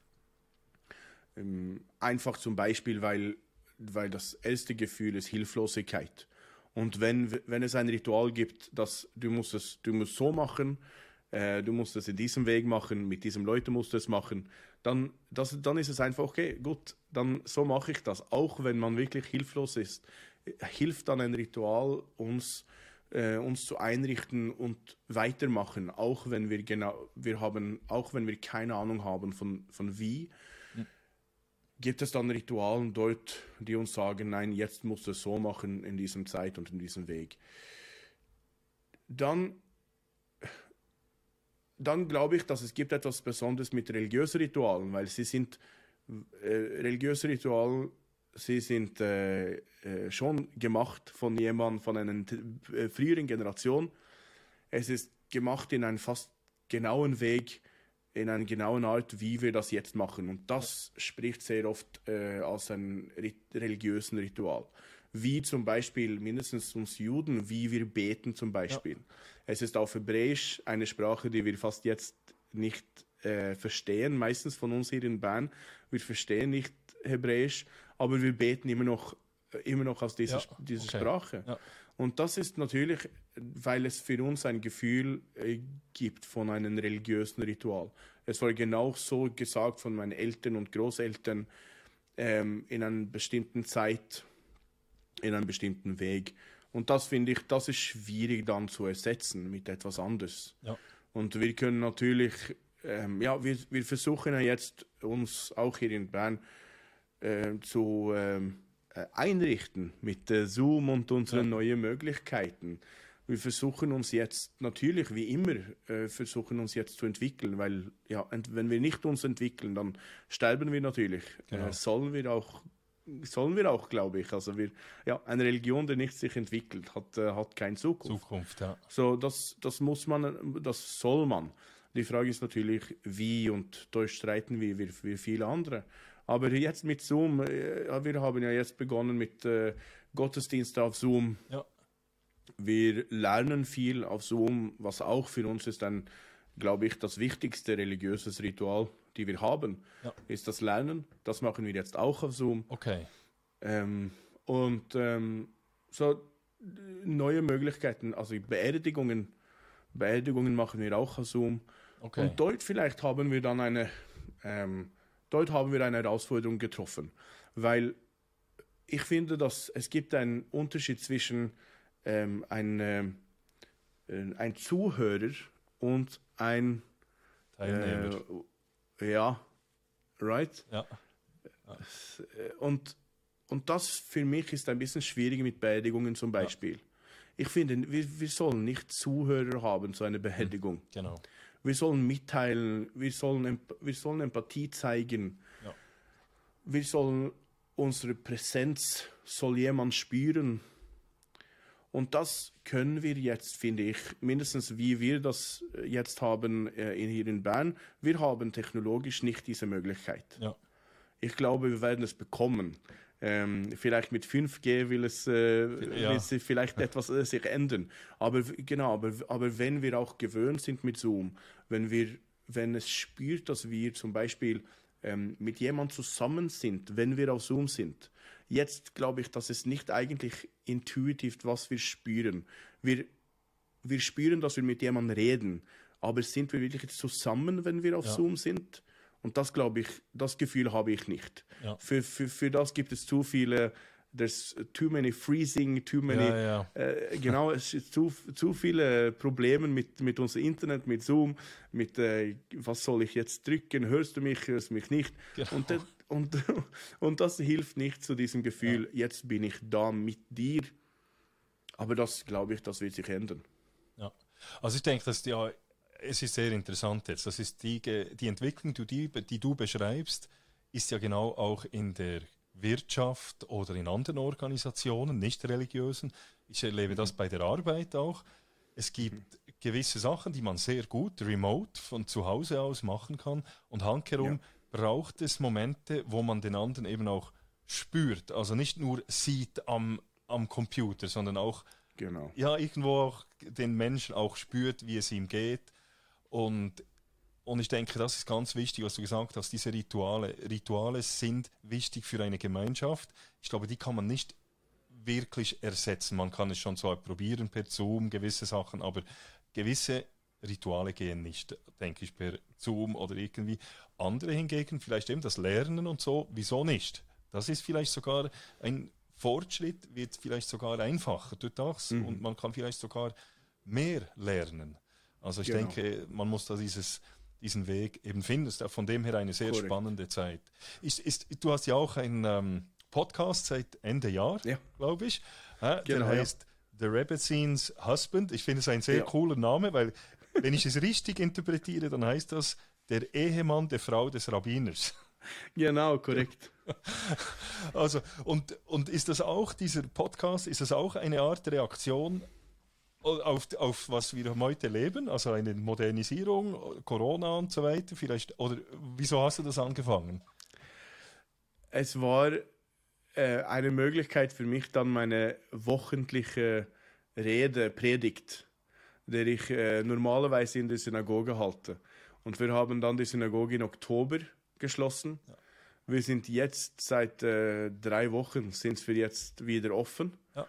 Ähm, einfach zum Beispiel, weil weil das erste Gefühl ist Hilflosigkeit. Und wenn, wenn es ein Ritual gibt, dass du musst es, du musst so machen, äh, du musst es in diesem Weg machen, mit diesem Leuten musst du es machen, dann, das, dann ist es einfach, okay, gut, dann so mache ich das. Auch wenn man wirklich hilflos ist, hilft dann ein Ritual uns, äh, uns zu einrichten und weitermachen, auch wenn wir genau, wir haben, auch wenn wir keine Ahnung haben von, von wie, gibt es dann Ritualen dort, die uns sagen, nein, jetzt musst du es so machen in diesem Zeit und in diesem Weg. Dann, dann glaube ich, dass es gibt etwas Besonderes mit religiösen Ritualen, weil sie sind äh, religiöse Rituale, sie sind äh, äh, schon gemacht von jemandem, von einer äh, früheren Generation. Es ist gemacht in einem fast genauen Weg, in einer genauen Art, wie wir das jetzt machen. Und das spricht sehr oft äh, als ein religiösen Ritual. Wie zum Beispiel, mindestens uns Juden, wie wir beten zum Beispiel. Ja. Es ist auf Hebräisch eine Sprache, die wir fast jetzt nicht äh, verstehen, meistens von uns hier in Bern. Wir verstehen nicht Hebräisch, aber wir beten immer noch, äh, immer noch aus dieser, ja. dieser okay. Sprache. Ja. Und das ist natürlich, weil es für uns ein Gefühl äh, gibt von einem religiösen Ritual. Es war genau so gesagt von meinen Eltern und Großeltern ähm, in einer bestimmten Zeit, in einem bestimmten Weg. Und das finde ich, das ist schwierig dann zu ersetzen mit etwas anderes. Ja. Und wir können natürlich, ähm, ja, wir, wir versuchen ja jetzt uns auch hier in Bern äh, zu ähm, äh, einrichten mit äh, Zoom und unseren ja. neuen Möglichkeiten. Wir versuchen uns jetzt natürlich, wie immer, äh, versuchen uns jetzt zu entwickeln, weil ja, wenn wir nicht uns entwickeln, dann sterben wir natürlich. Genau. Äh, sollen wir auch sollen wir auch, glaube ich. Also wir, ja, eine Religion, die nicht sich entwickelt, hat, äh, hat keine Zukunft. Zukunft, ja. So, das, das muss man, das soll man. Die Frage ist natürlich, wie, und da streiten wir wie, wie viele andere. Aber jetzt mit Zoom, äh, wir haben ja jetzt begonnen mit äh, Gottesdienst auf Zoom. Ja. Wir lernen viel auf Zoom, was auch für uns ist ein, glaube ich, das wichtigste religiöses Ritual, die wir haben, ja. ist das Lernen. Das machen wir jetzt auch auf Zoom. Okay. Ähm, und ähm, so neue Möglichkeiten, also Beerdigungen, Beerdigungen machen wir auch auf Zoom. Okay. Und dort vielleicht haben wir dann eine ähm, dort haben wir eine Herausforderung getroffen, weil ich finde, dass es gibt einen Unterschied zwischen ähm, ein, äh, ein Zuhörer und ein Teilnehmer. Äh, ja, right? Ja. ja. Und, und das für mich ist ein bisschen schwierig mit Beerdigungen zum Beispiel. Ja. Ich finde, wir, wir sollen nicht Zuhörer haben zu einer Beerdigung. Genau Wir sollen mitteilen, wir sollen, wir sollen Empathie zeigen. Ja. Wir sollen unsere Präsenz, soll jemand spüren. Und das können wir jetzt, finde ich, mindestens wie wir das jetzt haben äh, hier in Bern. Wir haben technologisch nicht diese Möglichkeit. Ja. Ich glaube, wir werden es bekommen. Ähm, vielleicht mit 5G will es, äh, Ja. will sich vielleicht etwas äh, sich ändern. Aber genau, aber, aber wenn wir auch gewöhnt sind mit Zoom, wenn wir, wenn es spürt, dass wir zum Beispiel ähm, mit jemandem zusammen sind, wenn wir auf Zoom sind, jetzt glaube ich, dass es nicht eigentlich intuitiv, was wir spüren. Wir, wir spüren, dass wir mit jemandem reden, aber sind wir wirklich zusammen, wenn wir auf Ja. Zoom sind? Und das glaube ich, das Gefühl habe ich nicht. Ja. Für, für, für das gibt es zu viele, there's too many freezing, too many, Ja, ja. Äh, genau, es ist zu, zu viele Probleme mit, mit unserem Internet, mit Zoom, mit äh, was soll ich jetzt drücken, hörst du mich, hörst du mich nicht. Genau. Und, das- und, und das hilft nicht zu diesem Gefühl, jetzt bin ich da mit dir. Aber das glaube ich, das wird sich ändern. Ja. Also ich denke, dass ja, es ist sehr interessant jetzt. Das ist die, die Entwicklung, die, die, du beschreibst, ist ja genau auch in der Wirtschaft oder in anderen Organisationen, nicht religiösen. Ich erlebe das bei der Arbeit auch. Es gibt gewisse Sachen, die man sehr gut remote von zu Hause aus machen kann. Und handherum braucht es Momente, wo man den anderen eben auch spürt. Also nicht nur sieht am, am Computer, sondern auch Genau. ja, irgendwo auch den Menschen auch spürt, wie es ihm geht. Und, und ich denke, das ist ganz wichtig, was du gesagt hast. Diese Rituale, Rituale sind wichtig für eine Gemeinschaft. Ich glaube, die kann man nicht wirklich ersetzen. Man kann es schon zwar probieren per Zoom, gewisse Sachen, aber gewisse Rituale gehen nicht, denke ich, per Zoom oder irgendwie. Andere hingegen, vielleicht eben das Lernen und so, wieso nicht? Das ist vielleicht sogar ein Fortschritt, wird vielleicht sogar einfacher durch das und man kann vielleicht sogar mehr lernen. Also ich Genau. denke, man muss da dieses, diesen Weg eben finden. Das ist von dem her eine sehr Korrekt. spannende Zeit. Ist, ist, du hast ja auch einen ähm, Podcast seit Ende Jahr, Ja. glaube ich. Äh, Genau, der ja. heißt The Rebbetzins Husband. Ich finde es ein sehr Ja. cooler Name, weil wenn ich es richtig interpretiere, dann heißt das der Ehemann der Frau des Rabbiners. Genau, korrekt. Also, und, und ist das auch, dieser Podcast, ist das auch eine Art Reaktion auf, auf was wir heute leben? Also eine Modernisierung, Corona und so weiter vielleicht? Oder wieso hast du das angefangen? Es war äh, eine Möglichkeit für mich, dann meine wöchentliche Rede, Predigt, der ich äh, normalerweise in der Synagoge halte. Und wir haben dann die Synagoge im Oktober geschlossen. Wir sind jetzt seit äh, drei Wochen sind wir jetzt wieder offen. Ja.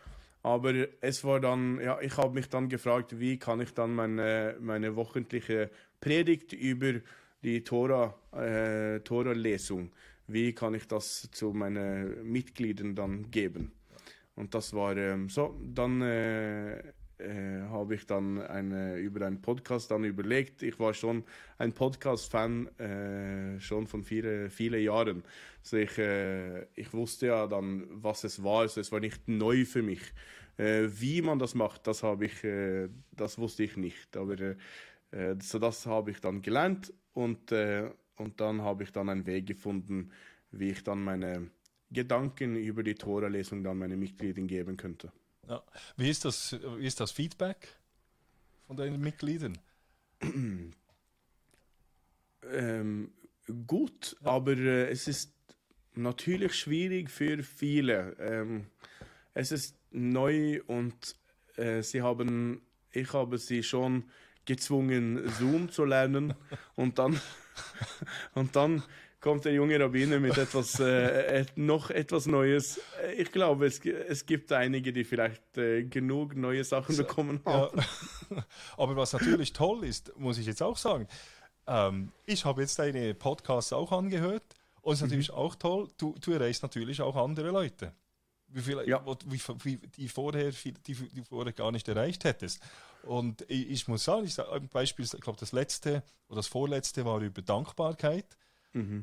Aber es war dann, ja, ich habe mich dann gefragt, wie kann ich dann meine, meine wöchentliche Predigt über die Tora, äh, wie kann ich das zu meinen Mitgliedern dann geben? Und das war ähm, so, dann äh, habe ich dann eine, über einen Podcast dann überlegt. Ich war schon ein Podcast-Fan äh, schon von viele, viele Jahren. Also ich, äh, ich wusste ja dann, was es war. Also es war nicht neu für mich. Äh, wie man das macht, das habe ich, äh, das wusste ich nicht. Aber äh, äh, so das habe ich dann gelernt und, und dann habe ich dann einen Weg gefunden, wie ich dann meine Gedanken über die Tora-Lesung dann meinen Mitgliedern geben könnte. Ja. Wie, ist das, wie ist das Feedback von deinen Mitgliedern? Ähm, gut, aber äh, es ist natürlich schwierig für viele. Ähm, es ist neu und äh, sie haben, ich habe sie schon gezwungen, Zoom zu lernen und dann und dann kommt der junge Rabbiner mit etwas äh, et- noch etwas Neues. Äh, Ich glaube, es, es gibt einige, die vielleicht äh, genug neue Sachen bekommen Ja. haben. Aber was natürlich toll ist, muss ich jetzt auch sagen, ähm, ich habe jetzt deine Podcasts auch angehört und es ist natürlich auch toll, du, du erreichst natürlich auch andere Leute. Wie viele, Ja. wie, wie, die, vorher, die, die vorher gar nicht erreicht hättest. Und ich, ich muss sagen, ich sage ein Beispiel, ich glaube, das letzte oder das vorletzte war über Dankbarkeit.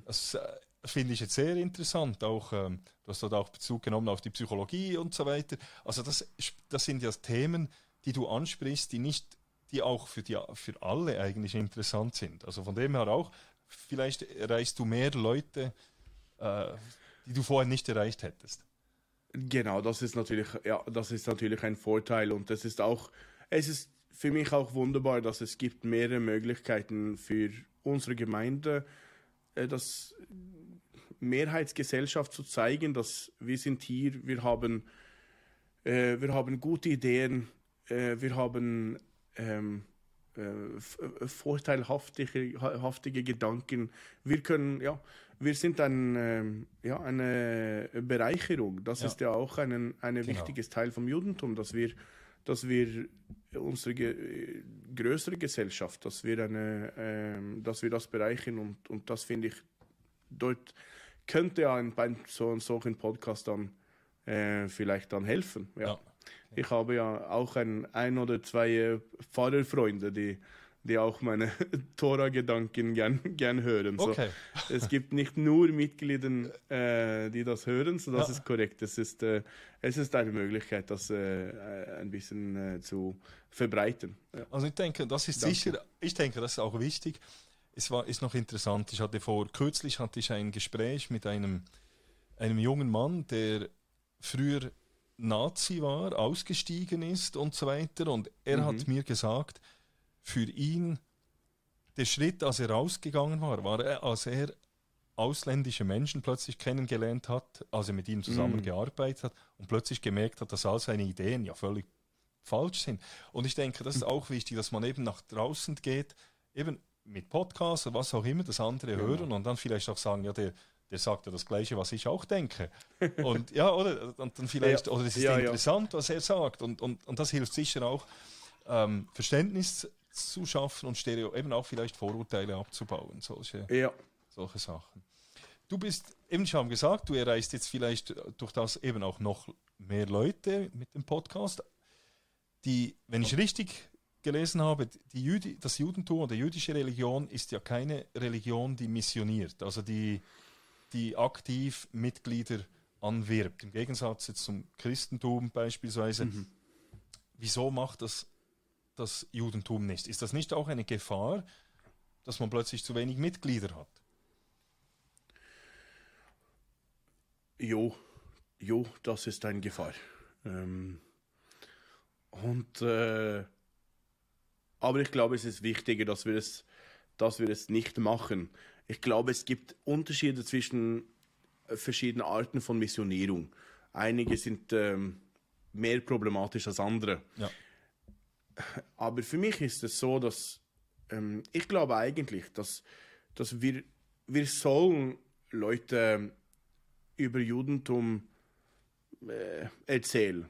Das äh, finde ich jetzt sehr interessant. Auch, ähm, du hast dort auch Bezug genommen auf die Psychologie und so weiter. Also das, das sind ja Themen, die du ansprichst, die nicht die auch für, die, für alle eigentlich interessant sind. Also von dem her auch, vielleicht erreichst du mehr Leute, äh, die du vorher nicht erreicht hättest. Genau, das ist natürlich, ja, das ist natürlich ein Vorteil und das ist auch, es ist für mich auch wunderbar, dass es gibt mehrere Möglichkeiten für unsere Gemeinde, äh, das Mehrheitsgesellschaft zu zeigen, dass wir sind hier, wir haben, äh, wir haben gute Ideen, äh, wir haben ähm, äh, vorteilhaftige Gedanken. Wir können, ja, wir sind ein, ähm, ja, eine Bereicherung. Das ja. ist ja auch ein eine genau. wichtiges Teil vom Judentum, dass wir, dass wir unsere ge größere Gesellschaft, dass wir eine, ähm, dass wir das bereichern und, und das finde ich dort könnte ja ein, bei so, solchen Podcast dann äh, vielleicht dann helfen. Ja. ja. Ich habe ja auch ein, ein oder zwei äh, Pfarrerfreunde, die, die auch meine Tora-Gedanken gern, gern hören. So, okay. Es gibt nicht nur Mitglieder, äh, die das hören, so das ja. ist korrekt. Es ist, äh, es ist eine Möglichkeit, das äh, ein bisschen äh, zu verbreiten. Ja. Also ich denke, das ist Danke. sicher, ich denke, das ist auch wichtig. Es war, ist noch interessant, ich hatte vor, kürzlich hatte ich ein Gespräch mit einem, einem jungen Mann, der früher Nazi war, ausgestiegen ist und so weiter. Und er mhm. hat mir gesagt, für ihn der Schritt, als er rausgegangen war, war er, als er ausländische Menschen plötzlich kennengelernt hat, als er mit ihnen zusammengearbeitet mhm. hat und plötzlich gemerkt hat, dass all seine Ideen ja völlig falsch sind. Und ich denke, das ist auch wichtig, dass man eben nach draußen geht, eben mit Podcasts oder was auch immer, das andere genau. hören und dann vielleicht auch sagen, ja, der, der sagt ja das Gleiche, was ich auch denke. Und ja, oder? Und dann vielleicht, ja. oder es ist ja, interessant, ja. was er sagt. Und, und, und das hilft sicher auch, ähm, Verständnis zu schaffen und Stereo, eben auch vielleicht Vorurteile abzubauen, solche, ja. solche Sachen. Du bist, eben schon gesagt, du erreichst jetzt vielleicht durch das eben auch noch mehr Leute mit dem Podcast, die, wenn ich richtig gelesen habe, die Jüdi, das Judentum oder jüdische Religion ist ja keine Religion, die missioniert, also die die aktiv Mitglieder anwirbt. Im Gegensatz jetzt zum Christentum beispielsweise. Mhm. Wieso macht das das Judentum nicht? Ist das nicht auch eine Gefahr, dass man plötzlich zu wenig Mitglieder hat? Jo, jo, das ist eine Gefahr. Ähm, und äh, aber ich glaube, es ist wichtiger, dass wir es, dass wir es nicht machen ich glaube, es gibt Unterschiede zwischen äh, verschiedenen Arten von Missionierung. Einige sind ähm, mehr problematisch als andere. Ja. Aber für mich ist es so, dass ähm, ich glaube eigentlich, dass, dass wir, wir sollen Leute über Judentum äh, erzählen.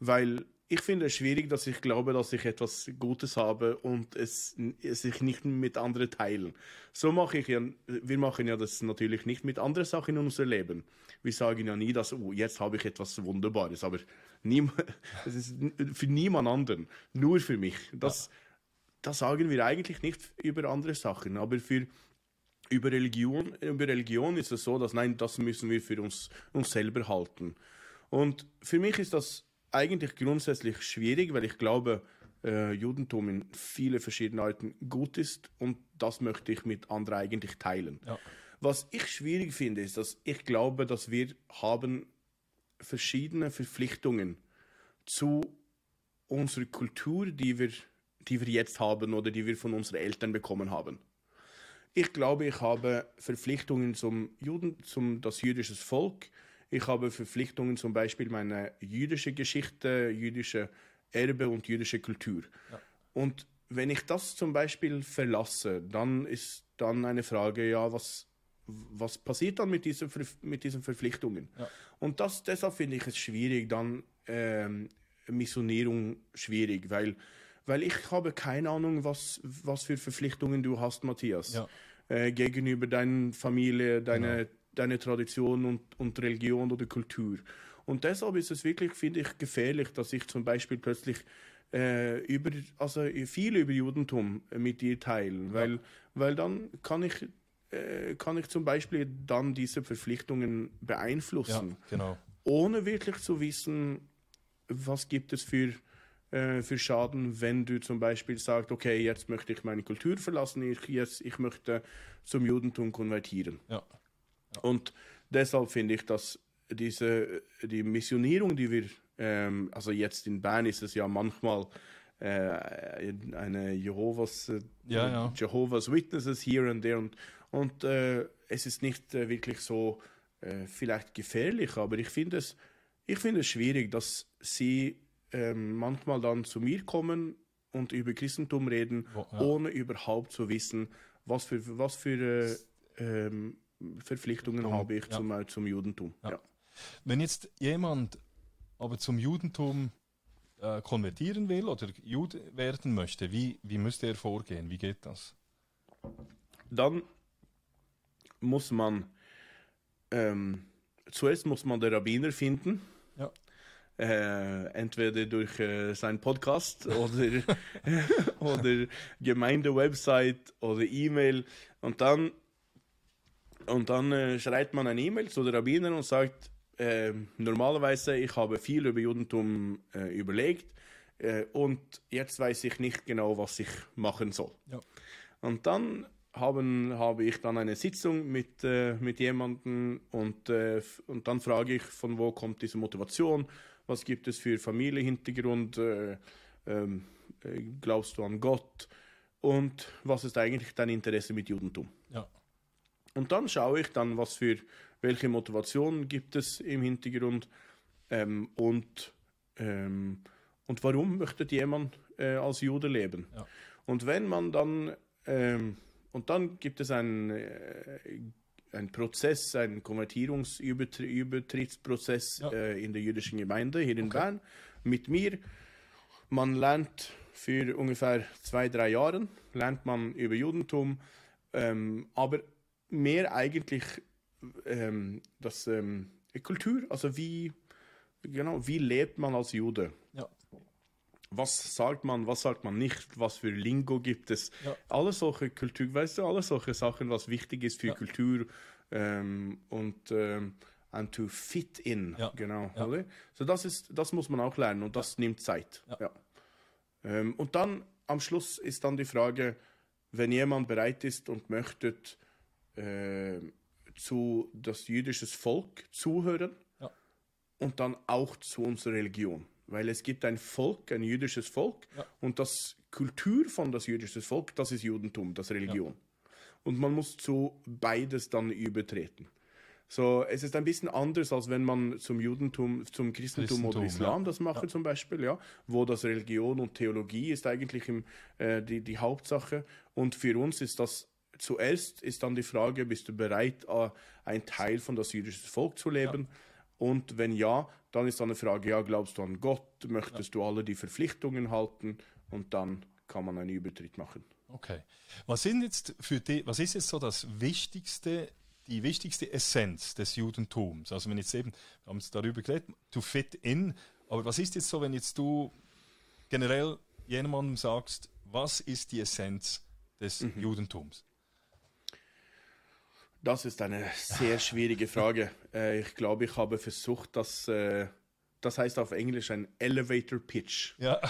Weil ich finde es schwierig, dass ich glaube, dass ich etwas Gutes habe und es, es ich nicht mit anderen teilen. So mache ich ja, wir machen ja das natürlich nicht mit anderen Sachen in unserem Leben. Wir sagen ja nie, dass, oh, jetzt habe ich etwas Wunderbares, aber es ist für niemand anderen, nur für mich. Das, ja. das sagen wir eigentlich nicht über andere Sachen, aber für, über Religion, über Religion ist es so, dass nein, das müssen wir für uns, uns selber halten. Und für mich ist das eigentlich grundsätzlich schwierig, weil ich glaube, äh, Judentum in viele verschiedene Arten gut ist und das möchte ich mit anderen eigentlich teilen. Ja. Was ich schwierig finde, ist, dass ich glaube, dass wir haben verschiedene Verpflichtungen zu unserer Kultur, die wir, die wir jetzt haben oder die wir von unseren Eltern bekommen haben. Ich glaube, ich habe Verpflichtungen zum Juden, zum das jüdische Volk, ich habe Verpflichtungen, zum Beispiel meine jüdische Geschichte, jüdische Erbe und jüdische Kultur. Ja. Und wenn ich das zum Beispiel verlasse, dann ist dann eine Frage, ja, was, was passiert dann mit, dieser, mit diesen Verpflichtungen? Ja. Und das, deshalb finde ich es schwierig, dann ähm, Missionierung schwierig, weil, weil ich habe keine Ahnung, was, was für Verpflichtungen du hast, Matthias, ja. äh, gegenüber deiner Familie, deiner genau deine Tradition und, und Religion oder Kultur. Und deshalb ist es wirklich, finde ich, gefährlich, dass ich zum Beispiel plötzlich äh, über, also viel über Judentum mit dir teilen, weil, ja. weil dann kann ich, äh, kann ich zum Beispiel dann diese Verpflichtungen beeinflussen, ja, genau. ohne wirklich zu wissen, was gibt es für äh, für Schaden, wenn du zum Beispiel sagst, okay, jetzt möchte ich meine Kultur verlassen, ich, jetzt, ich möchte zum Judentum konvertieren. Ja. Und deshalb finde ich, dass diese, die Missionierung, die wir, ähm, also jetzt in Bern ist es ja manchmal äh, eine Jehovas, äh, Ja, ja. Jehovah's Witnesses here and there und, und äh, es ist nicht äh, wirklich so äh, vielleicht gefährlich, aber ich finde es, ich finde es schwierig, dass sie ähm, manchmal dann zu mir kommen und über Christentum reden, Wo- ja. ohne überhaupt zu wissen, was für, was für äh, ähm, Verpflichtungen habe ich ja. zum, äh, zum Judentum. Ja. Ja. Wenn jetzt jemand aber zum Judentum äh, konvertieren will oder Jude werden möchte, wie, wie müsste er vorgehen? Wie geht das? Dann muss man ähm, zuerst muss man den Rabbiner finden. Ja. Äh, entweder durch äh, seinen Podcast oder, oder Gemeindewebsite oder E-Mail. Und dann, und dann äh, schreibt man eine E-Mail zu den Rabbinern und sagt, äh, normalerweise, ich habe viel über Judentum äh, überlegt äh, und jetzt weiß ich nicht genau, was ich machen soll. Ja. Und dann haben, habe ich dann eine Sitzung mit, äh, mit jemandem und, äh, und dann frage ich, von wo kommt diese Motivation, was gibt es für Familienhintergrund, äh, ähm, äh, glaubst du an Gott und was ist eigentlich dein Interesse mit Judentum? Ja. Und dann schaue ich dann, was für welche Motivation gibt es im Hintergrund ähm, und, ähm, und warum möchte jemand äh, als Jude leben. Ja. Und wenn man dann ähm, und dann gibt es einen, äh, einen Prozess, einen Konvertierungsübertrittsprozess Ja. äh, in der jüdischen Gemeinde hier in Okay. Bern mit mir. Man lernt für ungefähr zwei, drei Jahre lernt man über Judentum, ähm, aber mehr eigentlich ähm, das ähm, Kultur, also wie genau wie lebt man als Jude? Ja. Was sagt man, was sagt man nicht, was für Lingo gibt es? Ja. Alle solche Kultur, weißt du, alle solche Sachen, was wichtig ist für Ja. Kultur ähm, und ähm, and to fit in, Ja. genau. Oder? So das ist, das muss man auch lernen und das nimmt Zeit. Ja. Ja. Ähm, und dann am Schluss ist dann die Frage, wenn jemand bereit ist und möchte äh, zu das jüdisches Volk zuhören Ja. und dann auch zu unserer Religion. Weil es gibt ein Volk, ein jüdisches Volk Ja. und das Kultur von das jüdische Volk, das ist Judentum, das Religion. Und man muss zu beides dann übertreten. So, es ist ein bisschen anders, als wenn man zum Judentum, zum Christentum, oder Christentum, Islam ja. das mache zum Beispiel, ja, wo das Religion und Theologie ist eigentlich im, äh, die, die Hauptsache. Und für uns ist das zuerst ist dann die Frage, bist du bereit, äh, ein Teil von das jüdische Volk zu leben? Und wenn ja, dann ist dann die Frage, ja, glaubst du an Gott? Möchtest du alle die Verpflichtungen halten? Und dann kann man einen Übertritt machen. Okay. Was sind jetzt für die, was ist jetzt so das wichtigste, die wichtigste Essenz des Judentums? Also wenn jetzt eben, wir haben jetzt darüber geredet, to fit in, aber was ist jetzt so, wenn jetzt du generell jemandem sagst, was ist die Essenz des Mhm. Judentums? Das ist eine sehr schwierige Frage. Äh, ich glaube, ich habe versucht, das, äh, das heißt auf Englisch ein Elevator Pitch. Ja,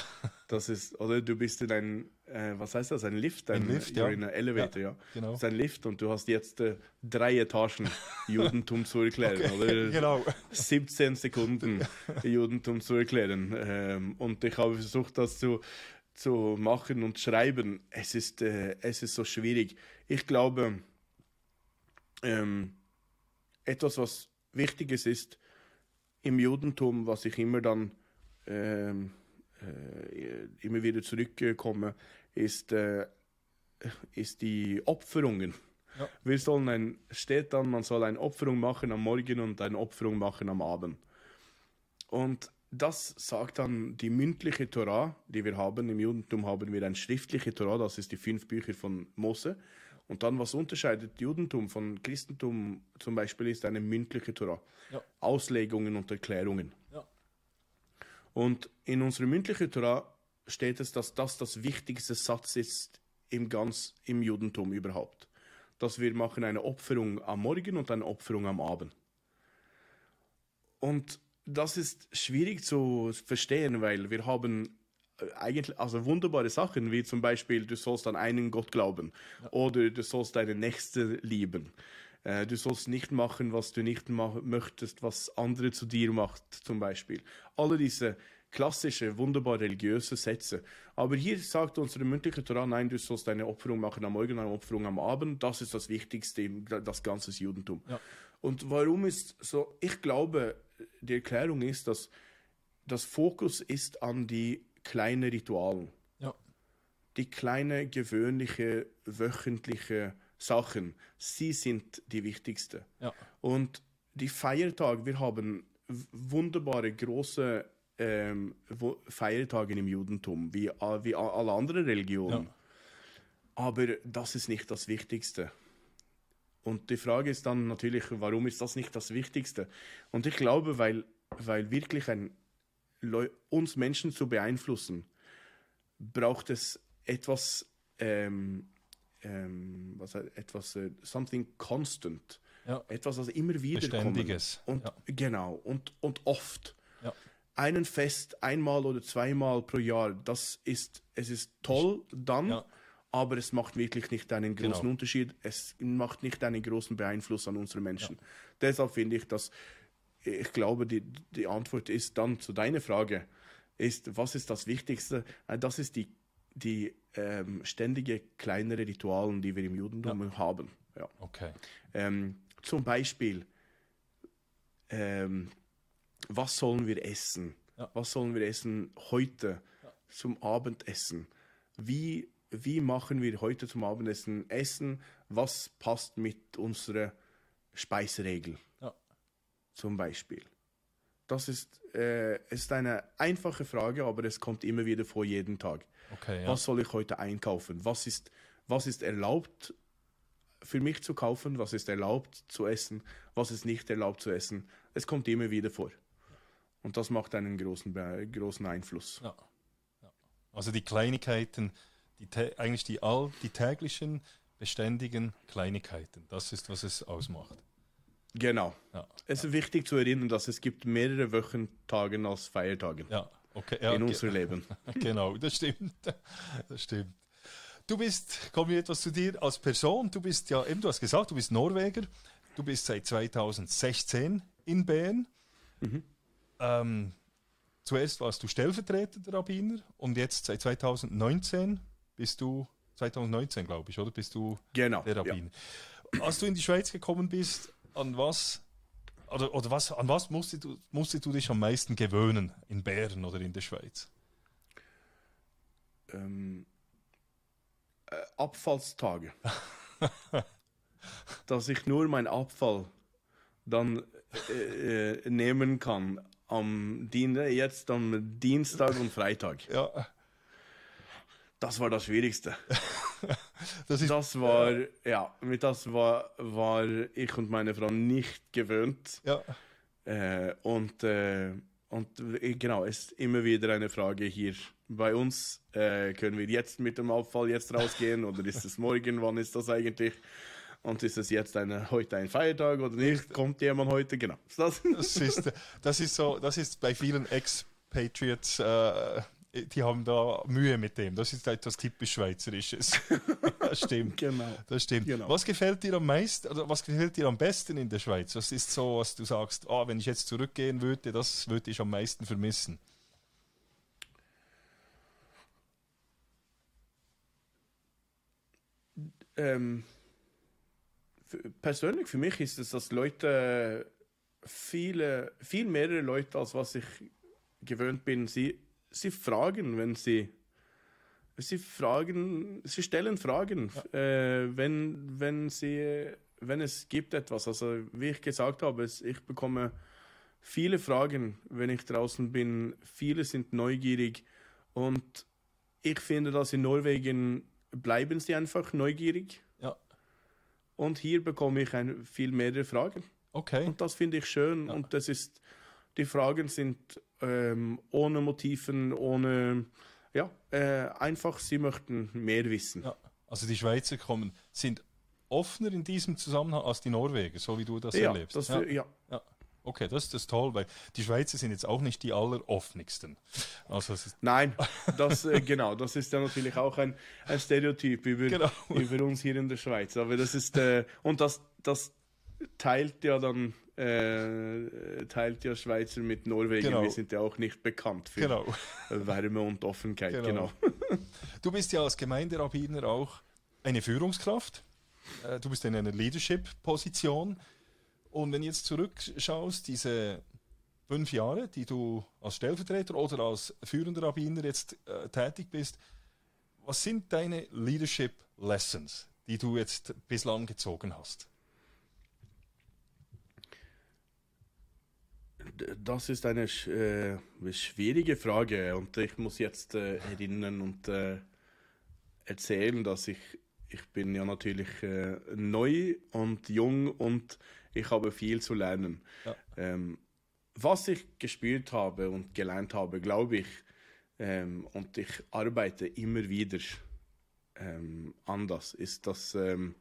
Das ist, oder du bist in ein, äh, was heißt das, ein Lift? Ein Lift, you're ja. in einem Elevator, ja. genau. Das ist ein Lift und du hast jetzt äh, drei Etagen Judentum zu erklären, oder? genau. 17 Sekunden Judentum zu erklären. Ähm, und ich habe versucht, das zu, zu machen und schreiben. Es ist, äh, es ist so schwierig. Ich glaube, ähm, etwas, was Wichtiges ist im Judentum, was ich immer dann ähm, äh, immer wieder zurückkomme, ist, äh, ist die Opferungen. Ja. Wir sollen ein, steht dann, man soll eine Opferung machen am Morgen und eine Opferung machen am Abend. Und das sagt dann die mündliche Torah, die wir haben. Im Judentum haben wir eine schriftliche Torah, das ist die fünf Bücher von Mose. Und dann, was unterscheidet Judentum von Christentum zum Beispiel, ist eine mündliche Torah. Ja. Auslegungen und Erklärungen. Ja. Und in unserer mündlichen Torah steht es, dass das das wichtigste Satz ist im ganz im Judentum überhaupt. Dass wir machen eine Opferung am Morgen und eine Opferung am Abend. Und das ist schwierig zu verstehen, weil wir haben eigentlich, also wunderbare Sachen, wie zum Beispiel, du sollst an einen Gott glauben oder du sollst deine Nächste lieben. Äh, du sollst nicht machen, was du nicht machen möchtest, was andere zu dir macht, zum Beispiel. Alle diese klassische, wunderbar religiöse Sätze. Aber hier sagt unsere mündliche Torah, nein, du sollst eine Opferung machen am Morgen, eine Opferung am Abend. Das ist das Wichtigste im das ganze Judentum. Ja. Und warum ist so? Ich glaube, die Erklärung ist, dass das Fokus ist an die kleinen Ritualen, Ja. die kleine gewöhnliche wöchentliche Sachen. Sie sind die wichtigste. Ja. Und die Feiertage, wir haben wunderbare große ähm, Feiertage im Judentum, wie, wie alle anderen Religionen. Ja. Aber das ist nicht das Wichtigste. Und die Frage ist dann natürlich, warum ist das nicht das Wichtigste? Und ich glaube, weil, weil wirklich ein, Leu uns Menschen zu beeinflussen, braucht es etwas, ähm, ähm, was, etwas, äh, something constant. Ja. Etwas, das immer wieder Beständiges, Und, ja. Genau, und, und oft. Ja. Einen Fest einmal oder zweimal pro Jahr, das ist, es ist toll dann, aber es macht wirklich nicht einen großen Genau. Unterschied. Es macht nicht einen großen Beeinfluss an unsere Menschen. Deshalb finde ich, dass ich glaube, die, die Antwort ist dann zu deiner Frage, ist, was ist das Wichtigste? Äh, Das ist die, die ähm, ständige kleinere Ritualen, die wir im Judentum haben. Ja. Okay. Ähm, zum Beispiel, ähm, was sollen wir essen? Ja. Was sollen wir essen heute zum Abendessen? Wie, wie machen wir heute zum Abendessen Essen? Was passt mit unserer Speiseregel? Ja. Zum Beispiel. Das ist, äh, ist eine einfache Frage, aber es kommt immer wieder vor jeden Tag. Okay, ja. Was soll ich heute einkaufen? Was ist, was ist erlaubt für mich zu kaufen? Was ist erlaubt zu essen? Was ist nicht erlaubt zu essen? Es kommt immer wieder vor. Und das macht einen großen, großen Einfluss. Ja. Ja. Also die Kleinigkeiten, die, eigentlich die, all, die täglichen, beständigen Kleinigkeiten, das ist, was es ausmacht. Genau. Ja, Es ist wichtig zu erinnern, dass es gibt mehrere Wochentage als Feiertage ja okay. Ja, in unserem Leben. genau, das stimmt. Das stimmt. Du bist, kommen wir etwas zu dir als Person. Du bist ja, eben du hast gesagt, du bist Norweger. Du bist seit 2016 in Bern. Ähm, zuerst warst du stellvertretender Rabbiner und jetzt seit 2019 bist du, 2019 glaube ich, oder? Bist du Genau. der Ja. Rabbiner. Als du in die Schweiz gekommen bist, an was, oder, oder was, an was musstest du, musstest du dich am meisten gewöhnen in Bern oder in der Schweiz? ähm, äh, Abfallstage. Dass ich nur meinen Abfall dann äh, äh, nehmen kann am Dien jetzt am Dienstag und Freitag. Ja, Das war das Schwierigste. das ist Das war, ja, mit das war, war ich und meine Frau nicht gewöhnt. ja, Äh, und äh, und äh, genau, es ist immer wieder eine Frage hier bei uns. Äh, können wir jetzt mit dem Abfall jetzt rausgehen oder ist es morgen? Wann ist das eigentlich? Und ist es jetzt eine, heute ein Feiertag oder nicht? Kommt jemand heute? Genau. Das, das ist, das ist so, das ist bei vielen Expatriates, äh, die haben da Mühe mit dem. Das ist etwas typisch Schweizerisches. das stimmt. genau. Das stimmt. Genau. Was gefällt dir am meisten, oder was gefällt dir am besten in der Schweiz? Was ist so, was du sagst, ah, wenn ich jetzt zurückgehen würde, das würde ich am meisten vermissen? Ähm, persönlich für mich ist es, dass Leute viele, viel mehrere Leute, als was ich gewöhnt bin, sie, sie fragen, wenn sie sie fragen, sie stellen Fragen, äh, wenn, wenn sie, wenn es gibt etwas. Also wie ich gesagt habe, ich bekomme viele Fragen, wenn ich draußen bin. Viele sind neugierig und ich finde, dass in Norwegen bleiben sie einfach neugierig. Ja, Und hier bekomme ich ein, viel mehr Fragen. okay. Und das finde ich schön. Und das ist, die Fragen sind ähm, ohne Motiven, ohne, ja, äh, einfach, sie möchten mehr wissen. Ja. Also die Schweizer kommen, sind offener in diesem Zusammenhang als die Norweger, so wie du das Ja, erlebst. das, ja. ja. Ja. Okay, das, das ist toll, weil die Schweizer sind jetzt auch nicht die alleroffenigsten. Also Nein, das, äh, genau, das ist ja natürlich auch ein, ein Stereotyp über, genau. über uns hier in der Schweiz. Aber das ist, äh, und das, das teilt ja dann äh, teilt ja Schweizer mit Norwegen. Genau. Wir sind ja auch nicht bekannt für genau. Wärme und Offenheit. Genau. genau. Du bist ja als Gemeinderabbiner auch eine Führungskraft. Äh, du bist in einer Leadership-Position. Und wenn du jetzt zurückschaust, diese fünf Jahre, die du als Stellvertreter oder als führender Rabbiner jetzt äh, tätig bist, was sind deine Leadership Lessons, die du jetzt bislang gezogen hast? Das ist eine äh, schwierige Frage und ich muss jetzt äh, erinnern und äh, erzählen, dass ich ich bin ja natürlich äh, neu und jung und ich habe viel zu lernen. Ja. Ähm, was ich gespürt habe und gelernt habe, glaube ich, ähm, und ich arbeite immer wieder ähm, anders, ist das ähm,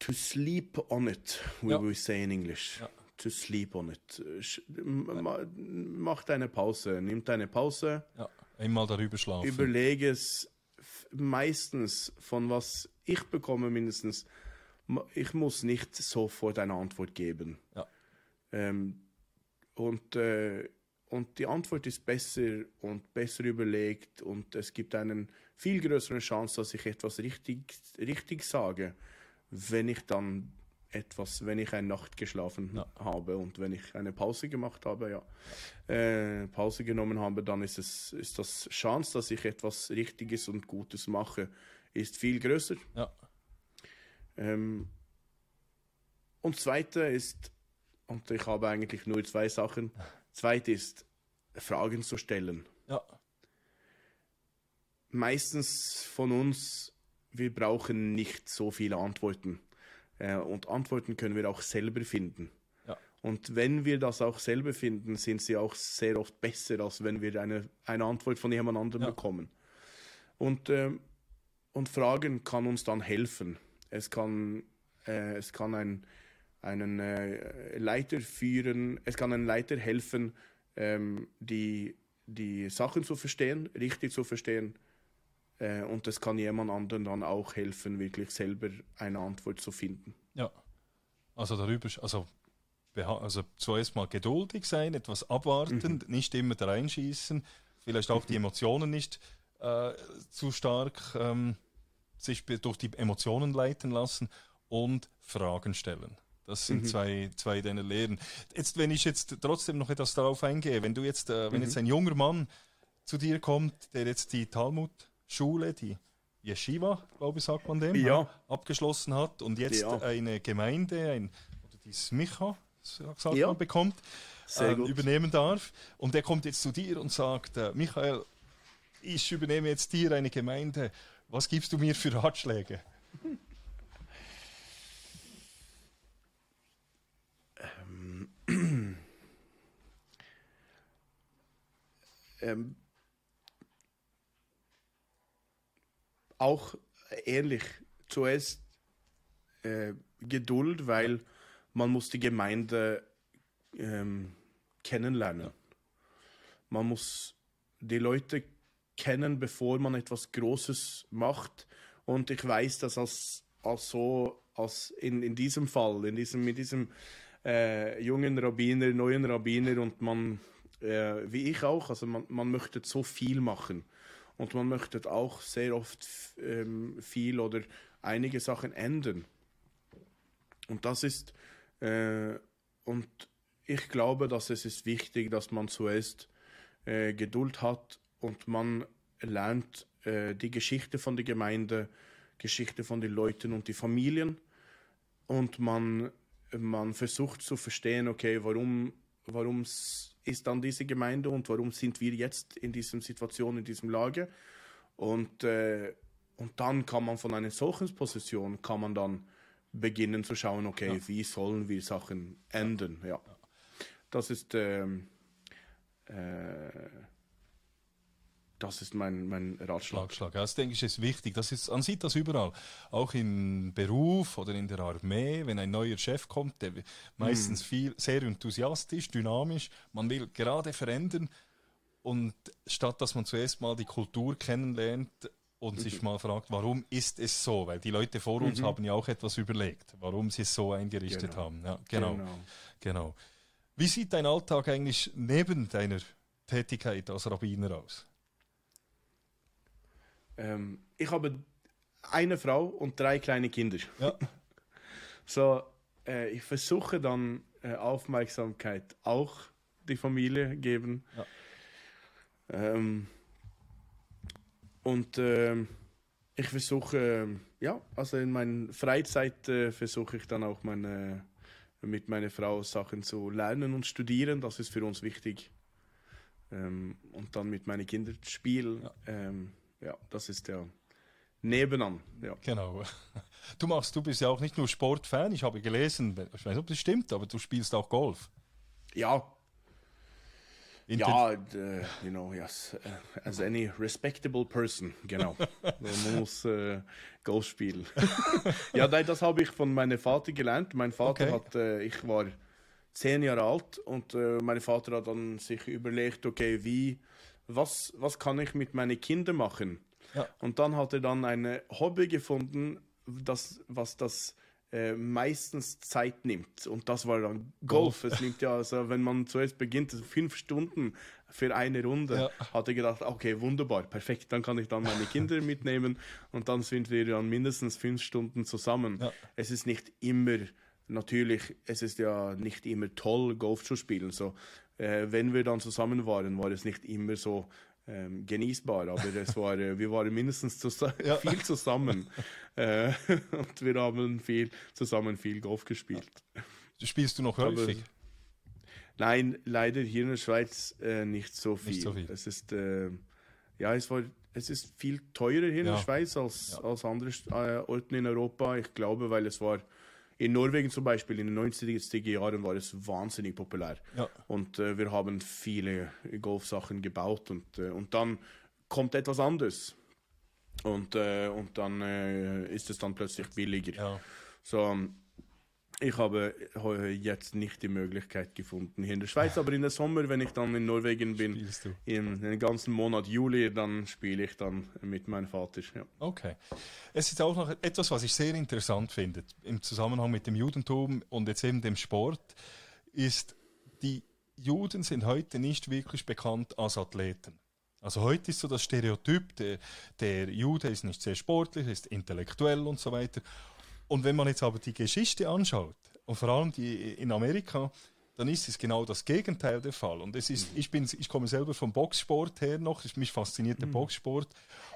to sleep on it, we ja. will say in English. Ja. To sleep on it. Mach deine Pause, nimm deine Pause. Ja. Einmal darüber schlafen. Überlege es meistens, von was ich bekomme, mindestens, ich muss nicht sofort eine Antwort geben. Ja. Ähm, und, äh, und die Antwort ist besser und besser überlegt und es gibt einen viel größeren Chance, dass ich etwas richtig, richtig sage, wenn ich dann etwas, wenn ich eine Nacht geschlafen ja. habe und wenn ich eine Pause gemacht habe, ja, äh, Pause genommen habe, dann ist es ist das Chance, dass ich etwas Richtiges und Gutes mache, ist viel größer. Ja. Ähm, und zweite ist, und ich habe eigentlich nur zwei Sachen. Zweite ist, Fragen zu stellen. Ja. Meistens von uns, wir brauchen nicht so viele Antworten. Äh, und Antworten können wir auch selber finden. Ja. Und wenn wir das auch selber finden, sind sie auch sehr oft besser, als wenn wir eine, eine Antwort von jemand anderem ja. bekommen. Und, äh, und Fragen kann uns dann helfen. Es kann, äh, es kann ein, einen äh, Leiter führen, es kann einem Leiter helfen, ähm, die, die Sachen zu verstehen, richtig zu verstehen äh, und das kann jemand anderen dann auch helfen, wirklich selber eine Antwort zu finden. Ja, also darüber, also, also zuerst mal geduldig sein, etwas abwarten, mhm. nicht immer da reinschießen, vielleicht auch mhm. die Emotionen nicht äh, zu stark ähm, sich durch die Emotionen leiten lassen und Fragen stellen. Das sind mhm. zwei, zwei deiner Lehren. Jetzt, wenn ich jetzt trotzdem noch etwas darauf eingehe, wenn du jetzt, äh, wenn mhm. jetzt ein junger Mann zu dir kommt, der jetzt die Talmud Schule, die Yeshiva, glaube ich, sagt man dem, ja. abgeschlossen hat und jetzt ja. eine Gemeinde, ein, oder die Smicha, sagt ja. man, bekommt, äh, übernehmen darf. Und der kommt jetzt zu dir und sagt, äh, Michael, ich übernehme jetzt dir eine Gemeinde. Was gibst du mir für Ratschläge? ähm, ähm auch ähnlich. Zuerst äh, Geduld, weil man muss die Gemeinde ähm, kennenlernen. Man muss die Leute kennen, bevor man etwas Großes macht. Und ich weiß, dass als, als so, als in, in diesem Fall, in diesem, mit diesem äh, jungen Rabbiner, neuen Rabbiner und man, äh, wie ich auch, also man, man möchte so viel machen und man möchte auch sehr oft ähm, viel oder einige Sachen ändern. Und das ist, äh, und ich glaube, dass es ist wichtig, dass man zuerst äh, Geduld hat und man lernt äh, die Geschichte von der Gemeinde, Geschichte von den Leuten und die Familien und man, man versucht zu verstehen, okay, warum, warum ist dann diese Gemeinde und warum sind wir jetzt in dieser Situation, in diesem Lage. Und, äh, und dann kann man von einer solchen Position, kann man dann beginnen zu schauen, okay, ja. wie sollen wir Sachen ändern. Ja. Das ist, ähm, äh, das ist mein, mein Ratschlag. Schlag, Ja, das denke ich ist wichtig. Das ist, man sieht das überall. Auch im Beruf oder in der Armee, wenn ein neuer Chef kommt, der meistens viel, sehr enthusiastisch, dynamisch, man will gerade verändern. Und statt dass man zuerst mal die Kultur kennenlernt und sich mal fragt, warum ist es so? Weil die Leute vor uns haben ja auch etwas überlegt, warum sie es so eingerichtet Genau. haben. Ja, genau, genau. Genau. Wie sieht dein Alltag eigentlich neben deiner Tätigkeit als Rabbiner aus? Ähm, ich habe eine Frau und drei kleine Kinder. Ja. So, äh, ich versuche dann äh, Aufmerksamkeit auch die Familie geben. Ja. Ähm, und ähm, ich versuche, ähm, ja, also in meiner Freizeit äh, versuche ich dann auch meine, mit meiner Frau Sachen zu lernen und studieren. Das ist für uns wichtig. Ähm, und dann mit meinen Kindern spielen. Ja. Ähm, ja, das ist ja nebenan. Ja. Genau. Du machst, du bist ja auch nicht nur Sportfan, ich habe gelesen, ich weiß nicht, ob das stimmt, aber du spielst auch Golf. Ja, Inten- ja, d- you know, yes, uh, as any respectable person, genau. Man muss äh, Golf spielen. ja, nein, das habe ich von meinem Vater gelernt. Mein Vater Okay. hat, äh, ich war zehn Jahre alt und äh, mein Vater hat dann sich überlegt, okay, wie, was, was kann ich mit meinen Kindern machen? Ja. Und dann hat er dann ein Hobby gefunden, das, was das äh, meistens Zeit nimmt. Und das war dann Golf. Es nimmt ja, also wenn man zuerst beginnt, fünf Stunden für eine Runde, Ja. hat er gedacht, okay, wunderbar, perfekt, dann kann ich dann meine Kinder mitnehmen und dann sind wir dann mindestens fünf Stunden zusammen. Ja. Es ist nicht immer, natürlich, es ist ja nicht immer toll, Golf zu spielen. So, äh, wenn wir dann zusammen waren, war es nicht immer so ähm, genießbar, aber es war, äh, wir waren mindestens zusa Ja. viel zusammen äh, und wir haben viel zusammen viel Golf gespielt. Spielst du noch Aber- häufig? Nein, leider hier in der Schweiz äh, nicht so viel. so viel. Es ist äh, ja, es war es ist viel teurer hier in Ja. der Schweiz als, Ja. als andere äh, Orten in Europa. Ich glaube, weil es war in Norwegen zum Beispiel in den 90er Jahren war es wahnsinnig populär. Ja. Und äh, wir haben viele Golfsachen gebaut und, äh, und dann kommt etwas anderes. Und, äh, und dann äh, ist es dann plötzlich billiger. Ja. So, ähm, ich habe jetzt nicht die Möglichkeit gefunden hier in der Schweiz, aber in der Sommer, wenn ich dann in Norwegen bin, im den ganzen Monat Juli, dann spiele ich dann mit meinem Vater. Ja. Okay. Es ist auch noch etwas, was ich sehr interessant finde im Zusammenhang mit dem Judentum und jetzt eben dem Sport, ist, die Juden sind heute nicht wirklich bekannt als Athleten. Also heute ist so das Stereotyp, der, der Jude ist nicht sehr sportlich, ist intellektuell und so weiter. Und wenn man jetzt aber die Geschichte anschaut, und vor allem die in Amerika, dann ist es genau das Gegenteil der Fall. Und es ist, ich, bin, ich komme selber vom Boxsport her noch, mich fasziniert der Boxsport.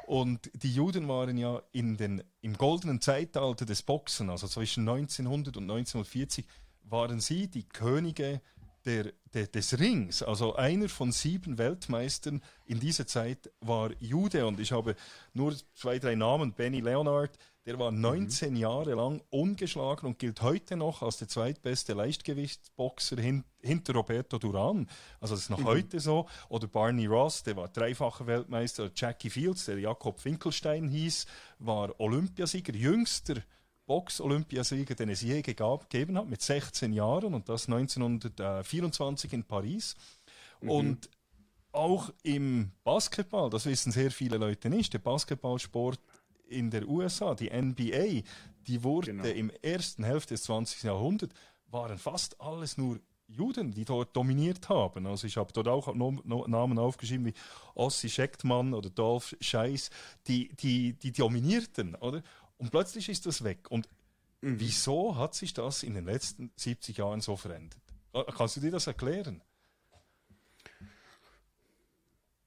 Und die Juden waren ja in den, im goldenen Zeitalter des Boxen, also zwischen 1900 und 1940, waren sie die Könige der, der, des Rings. Also einer von sieben Weltmeistern in dieser Zeit war Jude. Und ich habe nur zwei, drei Namen. Benny Leonard, der war 19 Jahre lang ungeschlagen und gilt heute noch als der zweitbeste Leichtgewichtsboxer hin, hinter Roberto Duran. Also das ist noch heute so. Oder Barney Ross, der war dreifacher Weltmeister. Jackie Fields, der Jakob Finkelstein hieß, war Olympiasieger, jüngster Box-Olympiasieger, den es je gegeben hat, mit 16 Jahren und das 1924 in Paris. Und auch im Basketball, das wissen sehr viele Leute nicht, der Basketballsport in der USA, die NBA, die wurde Genau. im ersten Hälfte des 20. Jahrhunderts, waren fast alles nur Juden, die dort dominiert haben. Also ich habe dort auch Namen aufgeschrieben wie Ossi Schechtmann oder Dolph Scheiß, die, die, die dominierten, oder? Und plötzlich ist das weg. Und wieso hat sich das in den letzten 70 Jahren so verändert? Kannst du dir das erklären?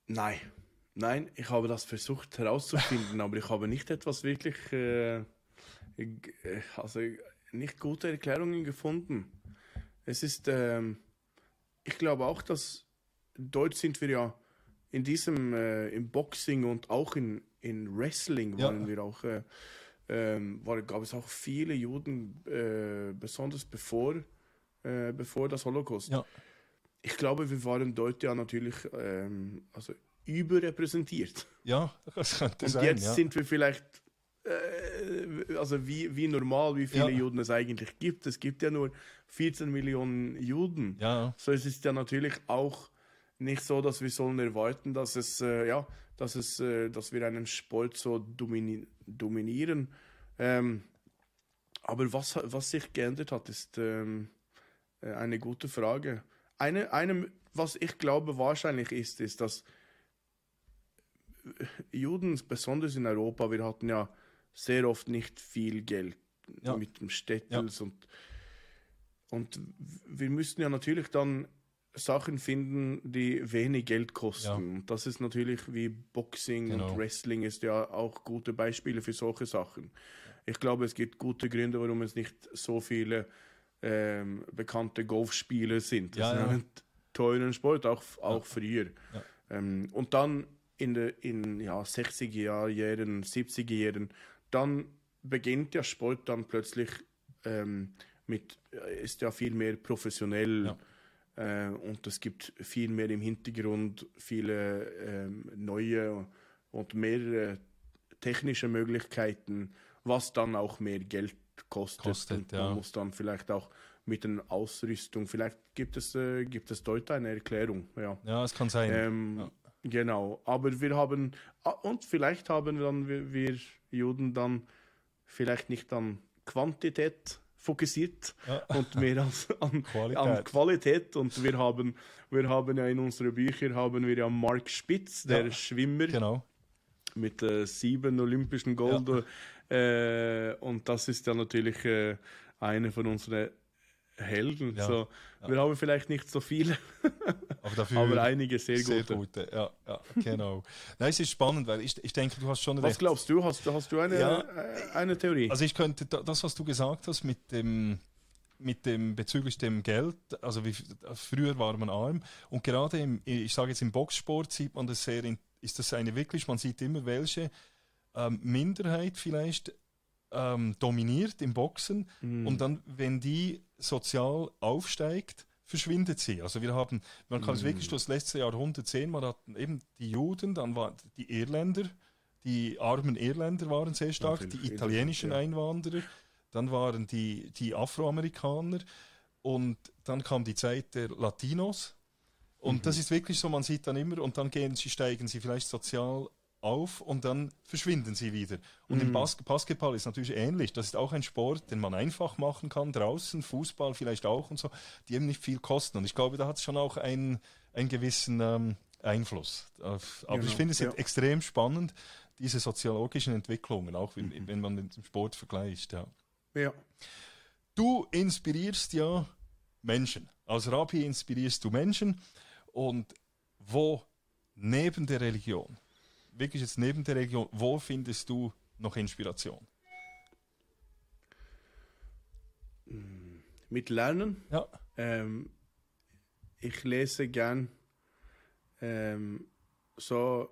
Nein, nein, ich habe das versucht herauszufinden, aber ich habe nicht etwas wirklich, äh, äh, also nicht gute Erklärungen gefunden. Es ist, ähm, ich glaube auch, dass dort sind wir ja in diesem, äh, im Boxing und auch in, in Wrestling Ja. waren wir auch, äh, ähm, war, gab es auch viele Juden, äh, besonders bevor, äh, bevor das Holocaust Ja. ich glaube, wir waren dort ja natürlich, ähm, also überrepräsentiert. Ja, das könnte Und sein. jetzt ja. sind wir vielleicht, äh, also wie, wie normal, wie viele Ja. Juden es eigentlich gibt. Es gibt ja nur 14 Millionen Juden. ja, So es ist ja natürlich auch nicht so, dass wir sollen erwarten, dass es äh, ja, dass es, äh, dass wir einen Sport so domini dominieren. Ähm, aber was, was sich geändert hat, ist ähm, äh, eine gute Frage. Eine, eine, was ich glaube wahrscheinlich ist, ist, dass Juden, besonders in Europa, wir hatten ja sehr oft nicht viel Geld Ja. mit dem Städtels und und wir müssten ja natürlich dann Sachen finden, die wenig Geld kosten. Ja. Und das ist natürlich wie Boxing Genau. und Wrestling ist ja auch gute Beispiele für solche Sachen. Ich glaube, es gibt gute Gründe, warum es nicht so viele ähm, bekannte Golfspieler sind. Das Ja, ist ja. ein teuren Sport, auch, auch früher. Ja. Ähm, und dann in den in, ja, 60er Jahren, 70er Jahren, dann beginnt der Sport dann plötzlich ähm, mit, äh, ist ja viel mehr professionell äh, und es gibt viel mehr im Hintergrund, viele ähm, neue und mehr äh, technische Möglichkeiten, was dann auch mehr Geld kostet. Kostet, und ja. man muss dann vielleicht auch mit den Ausrüstung, vielleicht gibt es, äh, gibt es dort eine Erklärung, ja. ja, es kann sein. Ähm, Ja. Genau, aber wir haben, ah, und vielleicht haben dann wir, wir Juden dann vielleicht nicht an Quantität fokussiert Ja. und mehr als an Qualität. an Qualität. Und wir haben, wir haben ja in unseren Büchern haben wir ja Mark Spitz, der Ja. Schwimmer Genau. mit äh, sieben olympischen Gold. Äh, und das ist ja natürlich äh, eine von unseren Helden. Ja. So, Wir haben vielleicht nicht so viele, Aber dafür aber einige sehr, sehr gute. gute. Ja, ja, genau. Nein, es ist spannend, weil ich, ich denke, du hast schon Was recht. glaubst du? Hast, hast du eine, Ja. äh, eine Theorie? Also ich könnte da- das, was du gesagt hast mit dem, mit dem bezüglich dem Geld, also wie, früher war man arm und gerade im, ich sage jetzt im Boxsport sieht man das sehr, in, ist das eine wirklich, man sieht immer welche ähm, Minderheit vielleicht ähm, dominiert im Boxen Mhm. und dann, wenn die sozial aufsteigt, verschwindet sie. Also wir haben, man kann es Mhm. wirklich das letzte Jahrhundert sehen, man hat eben die Juden, dann waren die Irländer, die armen Irländer waren sehr stark, die italienischen ja. Einwanderer, dann waren die, die Afroamerikaner und dann kam die Zeit der Latinos. Und Mhm. das ist wirklich so, man sieht dann immer und dann gehen sie, steigen sie vielleicht sozial auf und dann verschwinden sie wieder. Und Mhm. im Bas Basketball ist natürlich ähnlich. Das ist auch ein Sport, den man einfach machen kann, draußen, Fußball vielleicht auch und so, die eben nicht viel kosten. Und ich glaube, da hat es schon auch einen, einen gewissen ähm, Einfluss. Aber Genau, ich finde es ja. extrem spannend, diese soziologischen Entwicklungen, auch wenn, wenn man mit dem Sport vergleicht. Ja. ja. Du inspirierst ja Menschen. Als Rabbi inspirierst du Menschen. Und wo neben der Religion, wirklich jetzt neben der Religion, wo findest du noch Inspiration? Mit Lernen. Ja, Ähm, ich lese gern ähm, so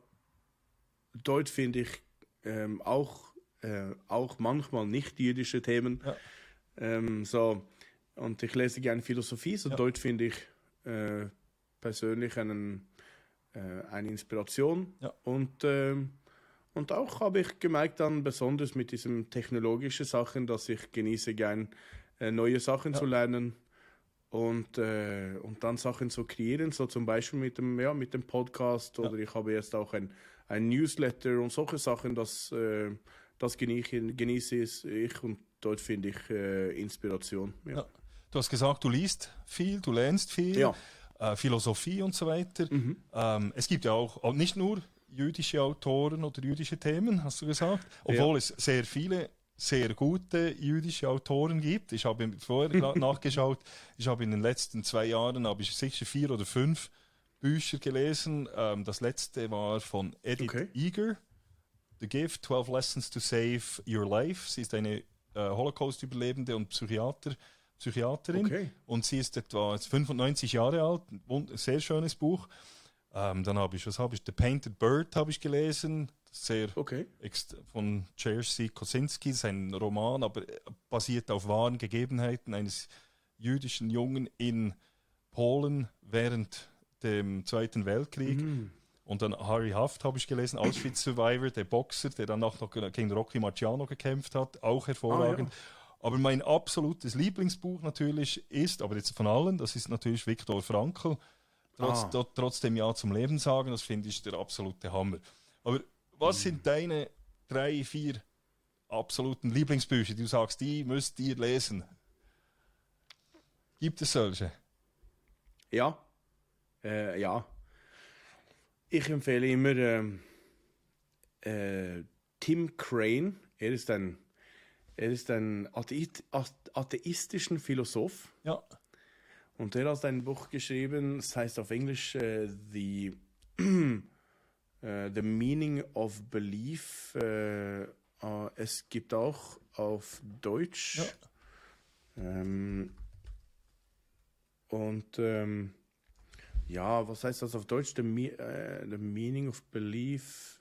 dort finde ich ähm, auch, äh, auch manchmal nicht jüdische Themen. Ja. Ähm, so, und ich lese gern Philosophie, so Ja. dort finde ich äh, persönlich einen, äh, eine Inspiration. Ja. Und, ähm, und auch habe ich gemerkt dann, besonders mit diesen technologischen Sachen, dass ich genieße gern äh, neue Sachen Ja. zu lernen und, äh, und dann Sachen zu kreieren, so zum Beispiel mit dem, ja, mit dem Podcast oder ich habe jetzt auch ein, ein Newsletter und solche Sachen, das, äh, das genieße, genieße ich und dort finde ich äh, Inspiration. Ja. Ja. du hast gesagt, du liest viel, du lernst viel, Ja. Äh, Philosophie und so weiter. Mhm. Ähm, es gibt ja auch nicht nur jüdische Autoren oder jüdische Themen, hast du gesagt, obwohl es sehr viele sehr gute jüdische Autoren gibt. Ich habe vorher nachgeschaut, ich habe in den letzten zwei Jahren habe ich sicher vier oder fünf Bücher gelesen. Ähm, das letzte war von Edith Okay. Eager, The Gift, 12 Lessons to Save Your Life. Sie ist eine äh, Holocaust-Überlebende und Psychiater, Psychiaterin. Okay. Und sie ist etwa 95 Jahre alt. Ein sehr schönes Buch. Ähm, dann habe ich, was habe ich? The Painted Bird habe ich gelesen. Sehr Okay. von Jerzy Kosinski, das ist ein Roman, aber äh, basiert auf wahren Gegebenheiten eines jüdischen Jungen in Polen während dem Zweiten Weltkrieg. Mhm. Und dann Harry Haft habe ich gelesen, Auschwitz-Survivor, der Boxer, der dann noch gegen Rocky Marciano gekämpft hat, auch hervorragend. Ah, ja. Aber mein absolutes Lieblingsbuch natürlich ist, aber jetzt von allen, das ist natürlich Viktor Frankl. Trotz, ah. Trotzdem Ja zum Leben sagen, das finde ich der absolute Hammer. Aber was hm. sind deine drei, vier absoluten Lieblingsbücher, die du sagst, die müsst ihr lesen? Gibt es solche? Ja. Äh, ja. Ich empfehle immer ähm, äh, Tim Crane. Er ist ein, er ist ein Atheist, atheistischen Philosoph. Ja. Und er hat ein Buch geschrieben, das heißt auf Englisch äh, The, uh, The Meaning of Belief. Äh, uh, es gibt auch auf Deutsch. Ja. Ähm, und ähm, ja, was heißt das auf Deutsch? The, uh, the Meaning of Belief.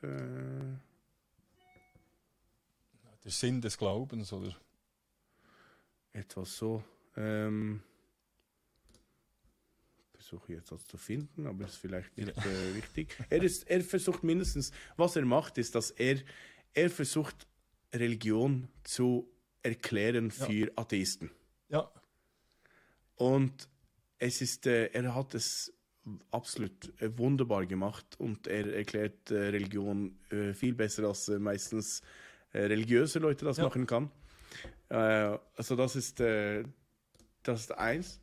Der Sinn des Glaubens, oder? Etwas so. Ähm, versuche jetzt das zu finden, aber ist vielleicht nicht äh, wichtig. Er, ist, er versucht mindestens, was er macht, ist, dass er, er versucht, Religion zu erklären für ja. Atheisten. Ja. Und es ist, äh, er hat es absolut äh, wunderbar gemacht und er erklärt äh, Religion äh, viel besser als äh, meistens religiöse Leute das ja. machen kann. also das ist, das ist eins.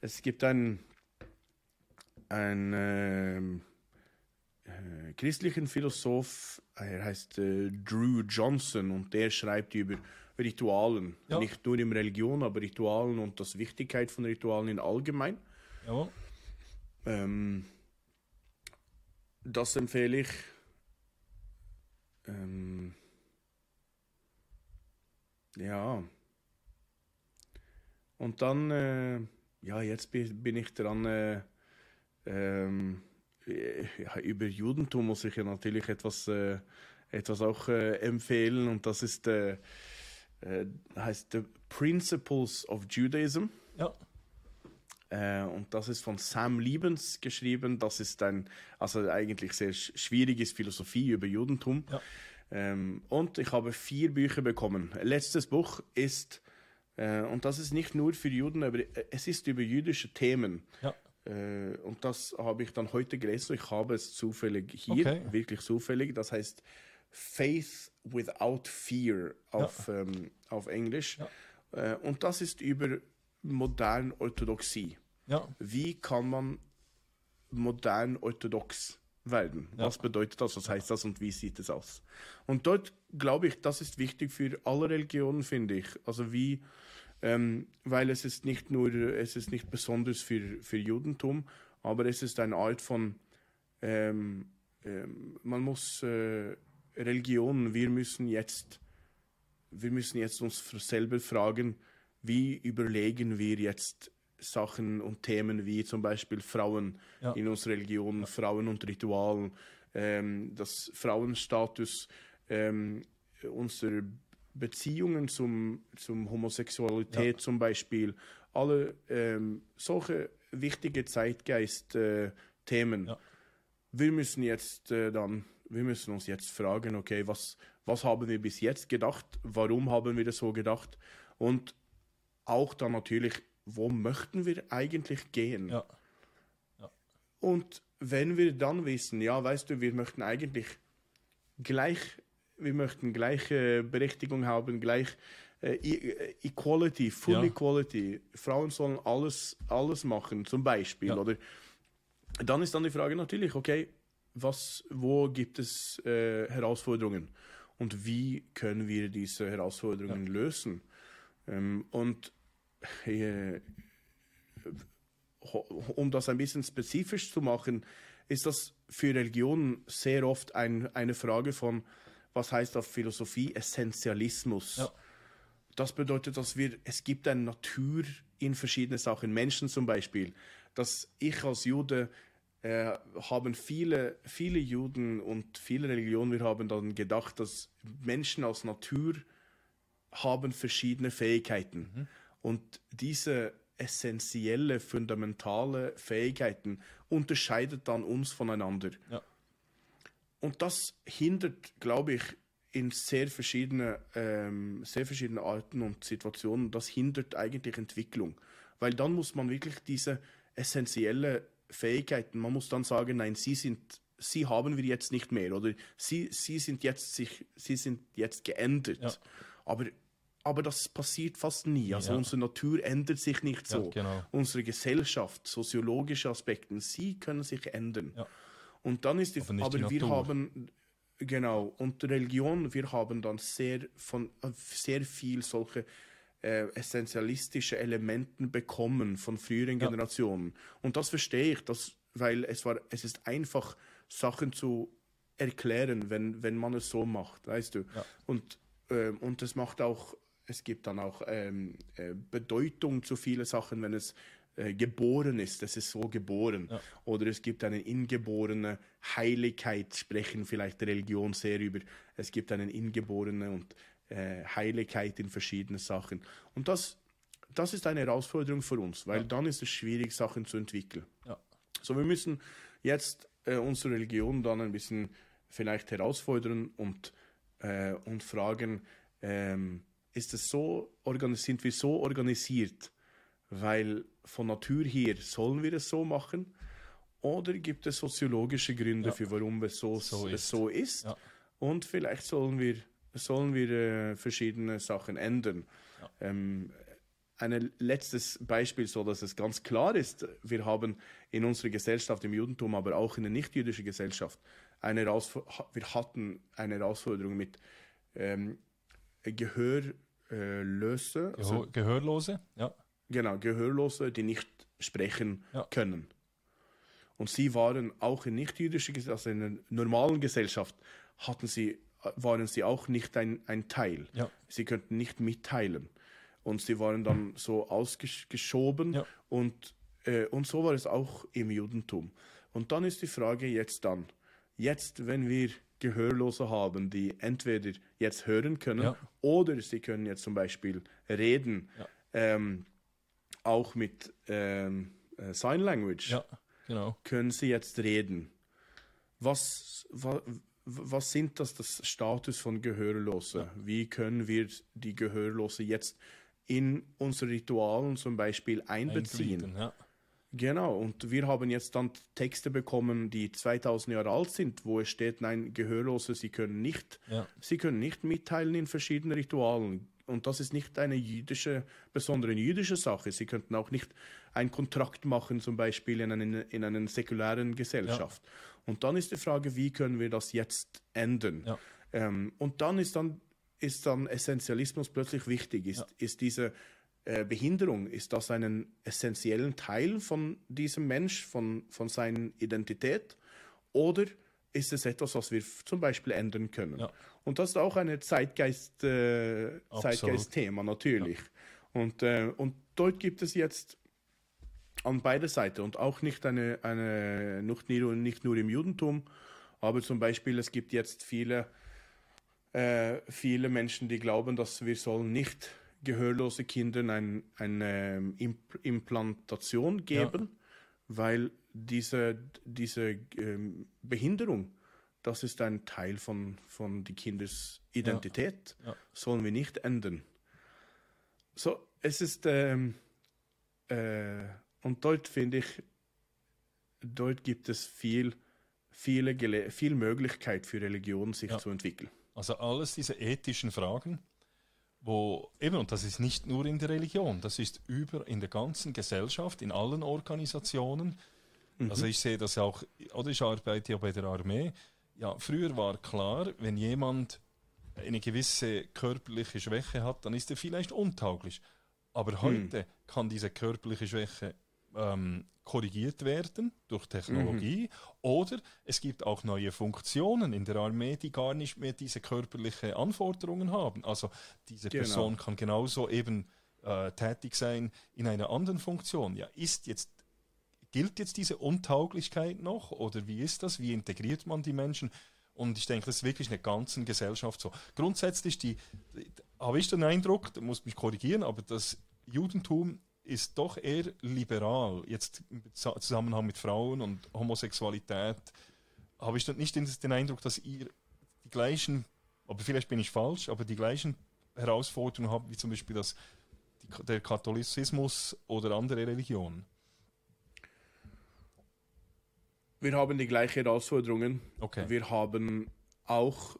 Es gibt einen ein ähm, äh, christlichen Philosoph, er heißt äh, Drew Johnson und der schreibt über Ritualen. Ja. Nicht nur in Religion, aber Ritualen und das Wichtigkeit von Ritualen in allgemein. Ja. Ähm, das empfehle ich. Ähm, ja. Und dann, äh, ja, jetzt bin ich dran, äh, ähm, ja, über Judentum muss ich ja natürlich etwas, äh, etwas auch äh, empfehlen und das ist äh, äh heißt The Principles of Judaism. Ja. Und das ist von Sam Liebens geschrieben. Das ist ein, also eigentlich sehr schwieriges Philosophie über Judentum. Ja. Ähm, und ich habe vier Bücher bekommen. Letztes Buch ist, äh, und das ist nicht nur für Juden, aber es ist über jüdische Themen. Ja. Äh, und das habe ich dann heute gelesen. Ich habe es zufällig hier, okay. wirklich zufällig. Das heißt Faith Without Fear auf, ja. ähm, auf Englisch. Ja. Äh, und das ist über moderne Orthodoxie. Wie kann man modern orthodox werden? Was bedeutet das? Was heißt das und wie sieht es aus? Und dort glaube ich, das ist wichtig für alle Religionen, finde ich. Also wie ähm, weil es ist nicht nur, es ist nicht besonders für, für Judentum, aber es ist eine Art von, ähm, ähm, man muss äh, Religion, wir müssen jetzt, wir müssen jetzt uns selber fragen, wie überlegen wir jetzt Sachen und Themen wie zum Beispiel Frauen ja. in unserer Religion, ja. Frauen und Ritualen, ähm, das Frauenstatus, ähm, unser Beziehungen zum, zum Homosexualität ja. zum Beispiel, alle ähm, solche wichtige Zeitgeist-Themen. Äh. Wir müssen jetzt äh, dann, wir müssen uns jetzt fragen, okay, was, was haben wir bis jetzt gedacht? Warum haben wir das so gedacht? Und auch dann natürlich, wo möchten wir eigentlich gehen? Ja. Und wenn wir dann wissen, ja, weißt du, wir möchten eigentlich gleich wir möchten gleiche Berechtigung haben, gleich äh, äh, Equality, Full ja. Equality. Frauen sollen alles, alles machen, zum Beispiel. Ja. Oder dann ist dann die Frage natürlich, okay, was, wo gibt es äh, Herausforderungen und wie können wir diese Herausforderungen ja. lösen? Ähm, und äh, um das ein bisschen spezifisch zu machen, ist das für Religionen sehr oft ein, eine Frage von, was heißt auf Philosophie Essentialismus. Ja. Das bedeutet, dass wir, es gibt eine Natur in verschiedenen Sachen. Menschen zum Beispiel. Dass ich als Jude äh, haben viele, viele Juden und viele Religionen, wir haben dann gedacht, dass Menschen als Natur haben verschiedene Fähigkeiten. Mhm. Und diese essentielle, fundamentale Fähigkeiten unterscheidet dann uns voneinander. Ja. und das hindert, glaube ich, in sehr verschiedenen, ähm, sehr verschiedenen Arten und Situationen, das hindert eigentlich Entwicklung. Weil dann muss man wirklich diese essentielle Fähigkeiten, man muss dann sagen, nein, sie sind, sie haben wir jetzt nicht mehr oder sie, sie sind jetzt sich, sie sind jetzt geändert. Ja. Aber, aber das passiert fast nie. Also Ja. unsere Natur ändert sich nicht Ja, so. genau. Unsere Gesellschaft, soziologische Aspekte, sie können sich ändern. Ja. Und dann ist die, Aber aber die wir Natur. haben genau und Religion, wir haben dann sehr von äh, sehr viel solche äh, essentialistische Elementen bekommen von früheren Ja. Generationen. Und das verstehe ich, das, weil es war, es ist einfach Sachen zu erklären, wenn, wenn man es so macht, weißt du. Ja. Und ähm, und es macht auch, es gibt dann auch ähm, äh, Bedeutung zu vielen Sachen, wenn es äh, geboren ist, es ist so geboren. Ja. Oder es gibt eine ingeborene Heiligkeit, sprechen vielleicht Religion sehr über. Es gibt eine ingeborene und äh, Heiligkeit in verschiedenen Sachen. Und das, das ist eine Herausforderung für uns, weil Ja. dann ist es schwierig, Sachen zu entwickeln. Ja. So, wir müssen jetzt äh, unsere Religion dann ein bisschen vielleicht herausfordern und, äh, und fragen, ähm, ist es so sind wir so organisiert, weil von Natur her sollen wir es so machen? Oder gibt es soziologische Gründe Ja. für warum es so, So es ist. so ist? Ja. Und vielleicht sollen wir, sollen wir äh, verschiedene Sachen ändern. Ja. Ähm, ein letztes Beispiel, so dass es ganz klar ist, wir haben in unserer Gesellschaft, im Judentum, aber auch in der nichtjüdischen Gesellschaft, eine wir hatten eine Herausforderung mit ähm, Gehörlöse, äh, Löse, also Gehör Gehörlose? Ja. Genau, Gehörlose, die nicht sprechen Ja. können. Und sie waren auch in nicht-jüdischer Gesellschaft, also in einer normalen Gesellschaft, hatten sie, waren sie auch nicht ein, ein Teil. Ja. Sie könnten nicht mitteilen. Und sie waren dann so ausgeschoben Ja. und, äh, und so war es auch im Judentum. Und dann ist die Frage jetzt dann, jetzt wenn wir Gehörlose haben, die entweder jetzt hören können Ja. oder sie können jetzt zum Beispiel reden, Ja. ähm, auch mit ähm, äh, Sign Language Ja, genau. können sie jetzt reden. Was, wa, was sind das, das Status von Gehörlose? Wie können wir die Gehörlose jetzt in unsere Ritualen zum Beispiel einbeziehen? Ja. Genau, und wir haben jetzt dann Texte bekommen, die 2000 Jahre alt sind, wo es steht, nein, Gehörlose, sie können nicht, Ja. sie können nicht mitteilen in verschiedenen Ritualen. Und das ist nicht eine jüdische, besondere jüdische Sache. Sie könnten auch nicht einen Kontrakt machen, zum Beispiel in, einen, in einer säkulären Gesellschaft. Und dann ist die Frage, wie können wir das jetzt ändern? Ja. Ähm, und dann ist dann, ist dann Essentialismus plötzlich wichtig. Ist, Ja. ist diese äh, Behinderung, ist das einen essentiellen Teil von diesem Mensch, von, von seiner Identität? Oder ist es etwas, was wir zum Beispiel ändern können? Ja. Und das ist auch ein Zeitgeist, äh. Zeitgeist-Thema, natürlich. Und, äh, und dort gibt es jetzt an beide Seiten und auch nicht eine, eine nicht, nur, nicht nur im Judentum, aber zum Beispiel es gibt jetzt viele, äh, viele Menschen, die glauben, dass wir sollen nicht gehörlose Kindern ein, eine ähm, Imp Implantation geben, weil diese, diese ähm, Behinderung, das ist ein Teil von, von die Kindes Identität, Ja. sollen wir nicht ändern. So, es ist, ähm, äh, und dort finde ich, dort gibt es viel, viele, viel Möglichkeit für Religion sich Ja. zu entwickeln. Also alles diese ethischen Fragen, wo eben, und das ist nicht nur in der Religion, das ist über in der ganzen Gesellschaft, in allen Organisationen. Also ich sehe das auch, oder ich arbeite ja bei der Armee. Ja, früher war klar, wenn jemand eine gewisse körperliche Schwäche hat, dann ist er vielleicht untauglich. Aber heute kann diese körperliche Schwäche ähm, korrigiert werden durch Technologie oder es gibt auch neue Funktionen in der Armee, die gar nicht mehr diese körperliche Anforderungen haben. Also diese Genau. Person kann genauso eben äh, tätig sein in einer anderen Funktion. Ja, ist jetzt gilt jetzt diese Untauglichkeit noch oder wie ist das? Wie integriert man die Menschen? Und ich denke, das ist wirklich in der ganzen Gesellschaft so. Grundsätzlich die, die, habe ich den Eindruck, da muss mich korrigieren, aber das Judentum ist doch eher liberal, jetzt im Zusammenhang mit Frauen und Homosexualität. habe ich nicht den, Eindruck, dass ihr die gleichen, aber vielleicht bin ich falsch, aber die gleichen Herausforderungen habt, wie zum Beispiel das, der Katholizismus oder andere Religionen. Wir haben die gleichen Herausforderungen. Okay. Wir haben auch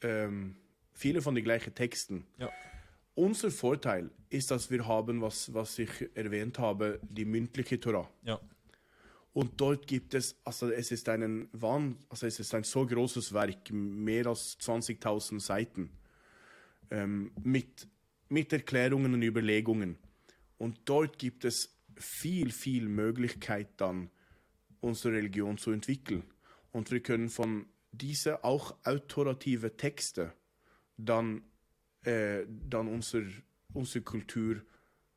ähm, viele von den gleichen Texten. Ja. Unser Vorteil ist, dass wir haben, was, was ich erwähnt habe, die mündliche Torah. Ja. Und dort gibt es, also es ist ein Wahn, also es ist ein so großes Werk, mehr als 20.000 Seiten, ähm, mit, mit Erklärungen und Überlegungen. Und dort gibt es viel, viel Möglichkeit dann, unsere Religion zu entwickeln. Und wir können von diese auch autorative Texte dann, äh, dann unser, unsere Kultur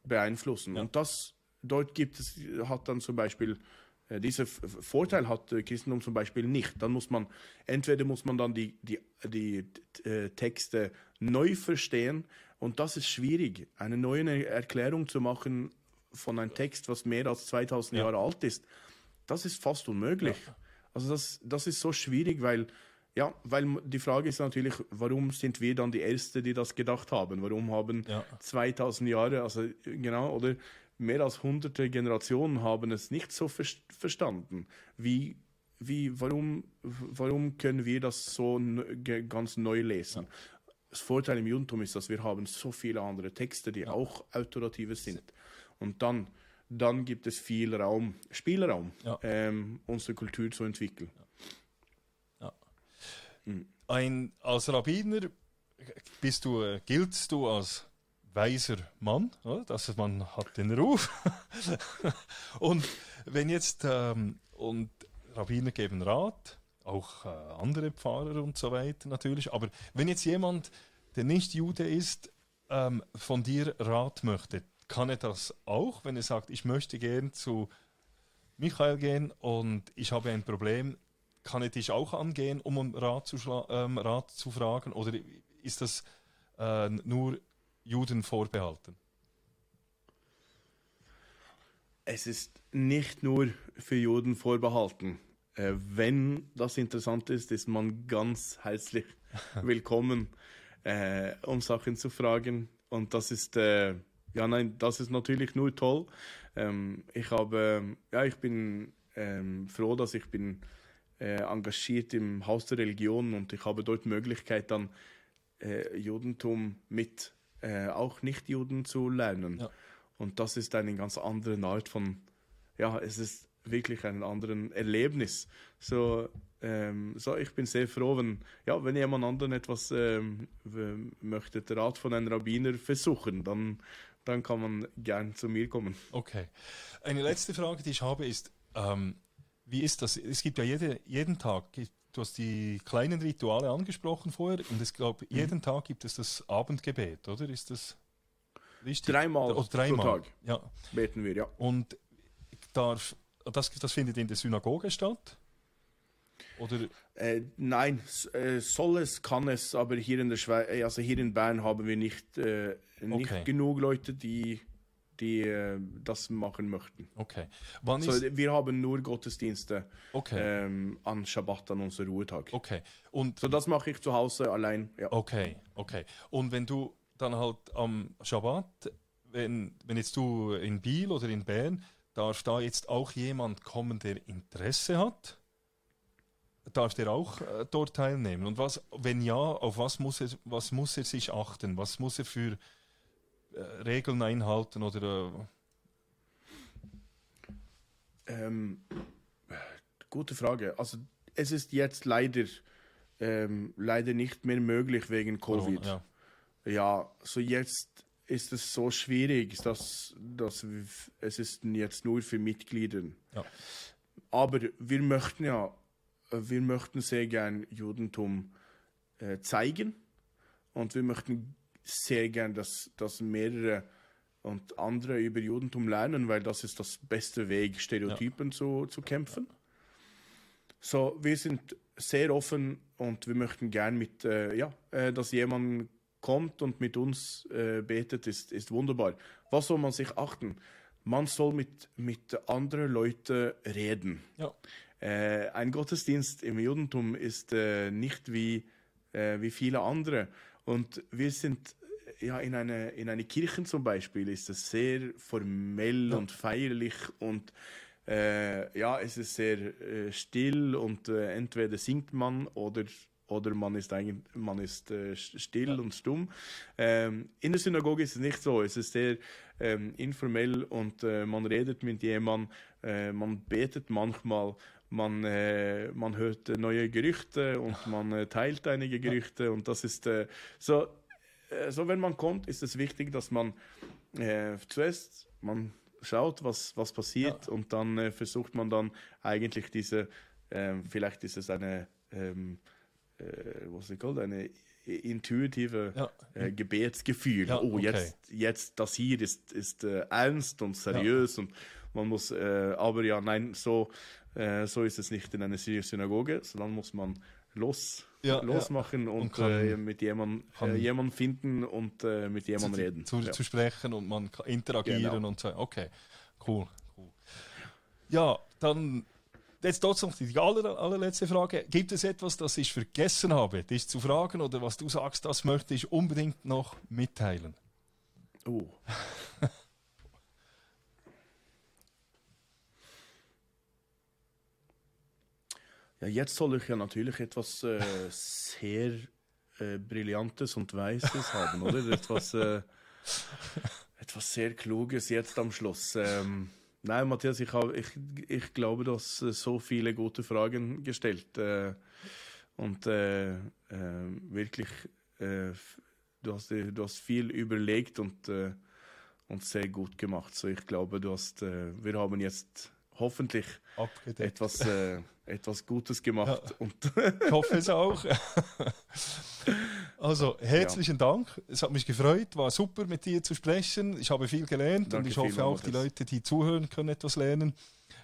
beeinflussen. Ja. Und das, dort gibt es, hat dann zum Beispiel, äh, dieser Vorteil hat äh, Christentum zum Beispiel nicht. Dann muss man, entweder muss man dann die, die, die äh, Texte neu verstehen und das ist schwierig, eine neue Erklärung zu machen von einem Text, was mehr als 2000 Ja. Jahre alt ist. Das ist fast unmöglich. Also das, das ist so schwierig, weil ja, weil die Frage ist natürlich, warum sind wir dann die Ersten, die das gedacht haben? Warum haben Ja. 2000 Jahre, also genau, oder mehr als hunderte Generationen haben es nicht so ver verstanden? Wie, wie, warum, warum können wir das so ganz neu lesen? Das Vorteil im Judentum ist, dass wir haben so viele andere Texte, die auch autorative sind. Und dann, dann gibt es viel Raum, Spielraum, Ja. ähm, unsere Kultur zu entwickeln. Ein, als Rabbiner bist du, äh, giltst du als weiser Mann, oder? Das, man hat den Ruf. und wenn jetzt, ähm, und Rabbiner geben Rat, auch äh, andere Pfarrer und so weiter natürlich, aber wenn jetzt jemand, der nicht Jude ist, ähm, von dir Rat möchte, kann er das auch, wenn er sagt, ich möchte gern zu Michael gehen und ich habe ein Problem, kann er dich auch angehen, um um Rat zu, ähm, Rat zu fragen? Oder ist das äh, nur Juden vorbehalten? Es ist nicht nur für Juden vorbehalten. Äh, wenn das interessant ist, ist man ganz herzlich willkommen, äh, um Sachen zu fragen. Und das ist, äh, ja, nein, das ist natürlich nur toll. Ähm, ich habe, ja, ich bin ähm, froh, dass ich bin engagiert im Haus der Religion und ich habe dort Möglichkeit dann äh, Judentum mit äh, auch Nicht-Juden zu lernen. Ja. Und das ist eine ganz andere Art von, ja, es ist wirklich ein anderes Erlebnis. So, ähm, so, ich bin sehr froh, wenn, ja, wenn jemand anderen etwas ähm, möchte, den Rat von einem Rabbiner versuchen, dann, dann kann man gern zu mir kommen. Okay. Eine letzte Frage, die ich habe, ist, ähm, wie ist das? Es gibt ja jede, jeden Tag, du hast die kleinen Rituale angesprochen vorher, und es glaube, jeden Tag gibt es das Abendgebet, oder? Ist das richtig? Dreimal Oder dreimal. pro Tag Ja. beten wir, ja. Und darf, das, das findet in der Synagoge statt? Oder Äh, nein, äh, soll es, kann es, aber hier in der Schweiz, also hier in Bern haben wir nicht, äh, nicht Okay. genug Leute, die, die äh, das machen möchten. okay. Wann So, ist wir haben nur Gottesdienste okay, ähm, an Schabbat, an unserem Ruhetag. okay. Und So, das mache ich zu Hause allein. Ja. Okay, okay. Und wenn du dann halt am Schabbat, wenn, wenn jetzt du in Biel oder in Bern, darf da jetzt auch jemand kommen, der Interesse hat? Darf der auch äh, dort teilnehmen? Und was, wenn ja, auf was muss er, was muss er sich achten? Was muss er für Regeln einhalten oder äh, Ähm, gute Frage. Also es ist jetzt leider, ähm, leider nicht mehr möglich wegen Covid. Ja. Ja, so jetzt ist es so schwierig, dass, dass es ist jetzt nur für Mitglieder. Ja. Aber wir möchten ja, äh, wir möchten sehr gern Judentum äh, zeigen und wir möchten sehr gern, dass, dass mehrere und andere über Judentum lernen, weil das ist das beste Weg, Stereotypen zu, zu kämpfen. So, wir sind sehr offen und wir möchten gern mit, äh, ja, äh, dass jemand kommt und mit uns äh, betet, ist, ist wunderbar. Was soll man sich achten? Man soll mit, mit anderen Leuten reden. Ja. Äh, ein Gottesdienst im Judentum ist äh, nicht wie, äh, wie viele andere. Und wir sind ja in eine, in eine Kirche zum Beispiel, ist es sehr formell ja. und feierlich und äh, ja, es ist sehr äh, still und äh, entweder singt man oder oder man ist eigentlich man ist äh, still ja. und stumm. Ähm, in der Synagoge ist es nicht so. Es ist sehr ähm, informell und äh, man redet mit jemandem, äh, man betet manchmal, man, äh, man hört neue Gerüchte und man äh, teilt einige Gerüchte und das ist äh, so, so, wenn man kommt, ist es wichtig, dass man zuerst man schaut, was, was passiert ja. und dann versucht man dann eigentlich diese, ähm, vielleicht ist es eine ähm, äh, was ich called, eine intuitive ja. äh, Gebetsgefühl. Ja, oh, okay. jetzt, jetzt das hier ist, ist äh, ernst und seriös und man muss, äh, aber ja, nein, so, äh, so ist es nicht in einer Synagoge, sondern muss man los, ja, losmachen ja. und, und kann, äh, mit jemandem äh, jemand finden und äh, mit jemandem zu, reden. Zu, ja. zu, sprechen und man kann interagieren genau. und so. Okay, cool, cool. Ja, dann Jetzt trotzdem die aller, allerletzte Frage. Gibt es etwas, das ich vergessen habe, dich zu fragen oder was du sagst, das möchte ich unbedingt noch mitteilen? Oh. ja, jetzt soll ich ja natürlich etwas äh, sehr äh, Brillantes und Weißes haben, oder? Etwas, äh, etwas sehr Kluges jetzt am Schluss. Ähm, Nein, Matthias, ich, hab, ich, ich glaube, du hast äh, so viele gute Fragen gestellt. Äh, und äh, wirklich, du, hast, du hast viel überlegt und, und sehr gut gemacht. So, ich glaube, du hast, wir haben jetzt hoffentlich etwas, etwas Gutes gemacht. Ja. Und ich hoffe es auch. Also, herzlichen ja. Dank. Es hat mich gefreut, war super mit dir zu sprechen. Ich habe viel gelernt Danke und ich hoffe auch, die Leute, die zuhören, können etwas lernen.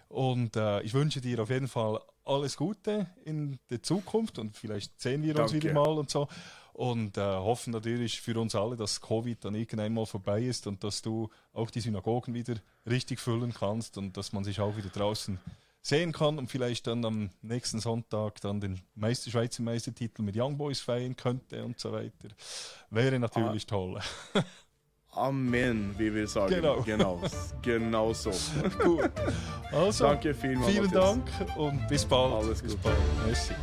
Und äh, ich wünsche dir auf jeden Fall alles Gute in der Zukunft und vielleicht sehen wir uns Danke. wieder mal und so. Und äh, hoffen natürlich für uns alle, dass Covid dann irgendwann mal vorbei ist und dass du auch die Synagogen wieder richtig füllen kannst und dass man sich auch wieder draußen sehen kann und vielleicht dann am nächsten Sonntag dann den Meister, Schweizer Meistertitel mit Young Boys feiern könnte und so weiter. Wäre natürlich ah. toll. Amen, wie wir sagen. Genau, genau, genau so. Gut. Also, Danke vielmals. Vielen Dank und bis bald. Alles bis Gute. Bald. Merci.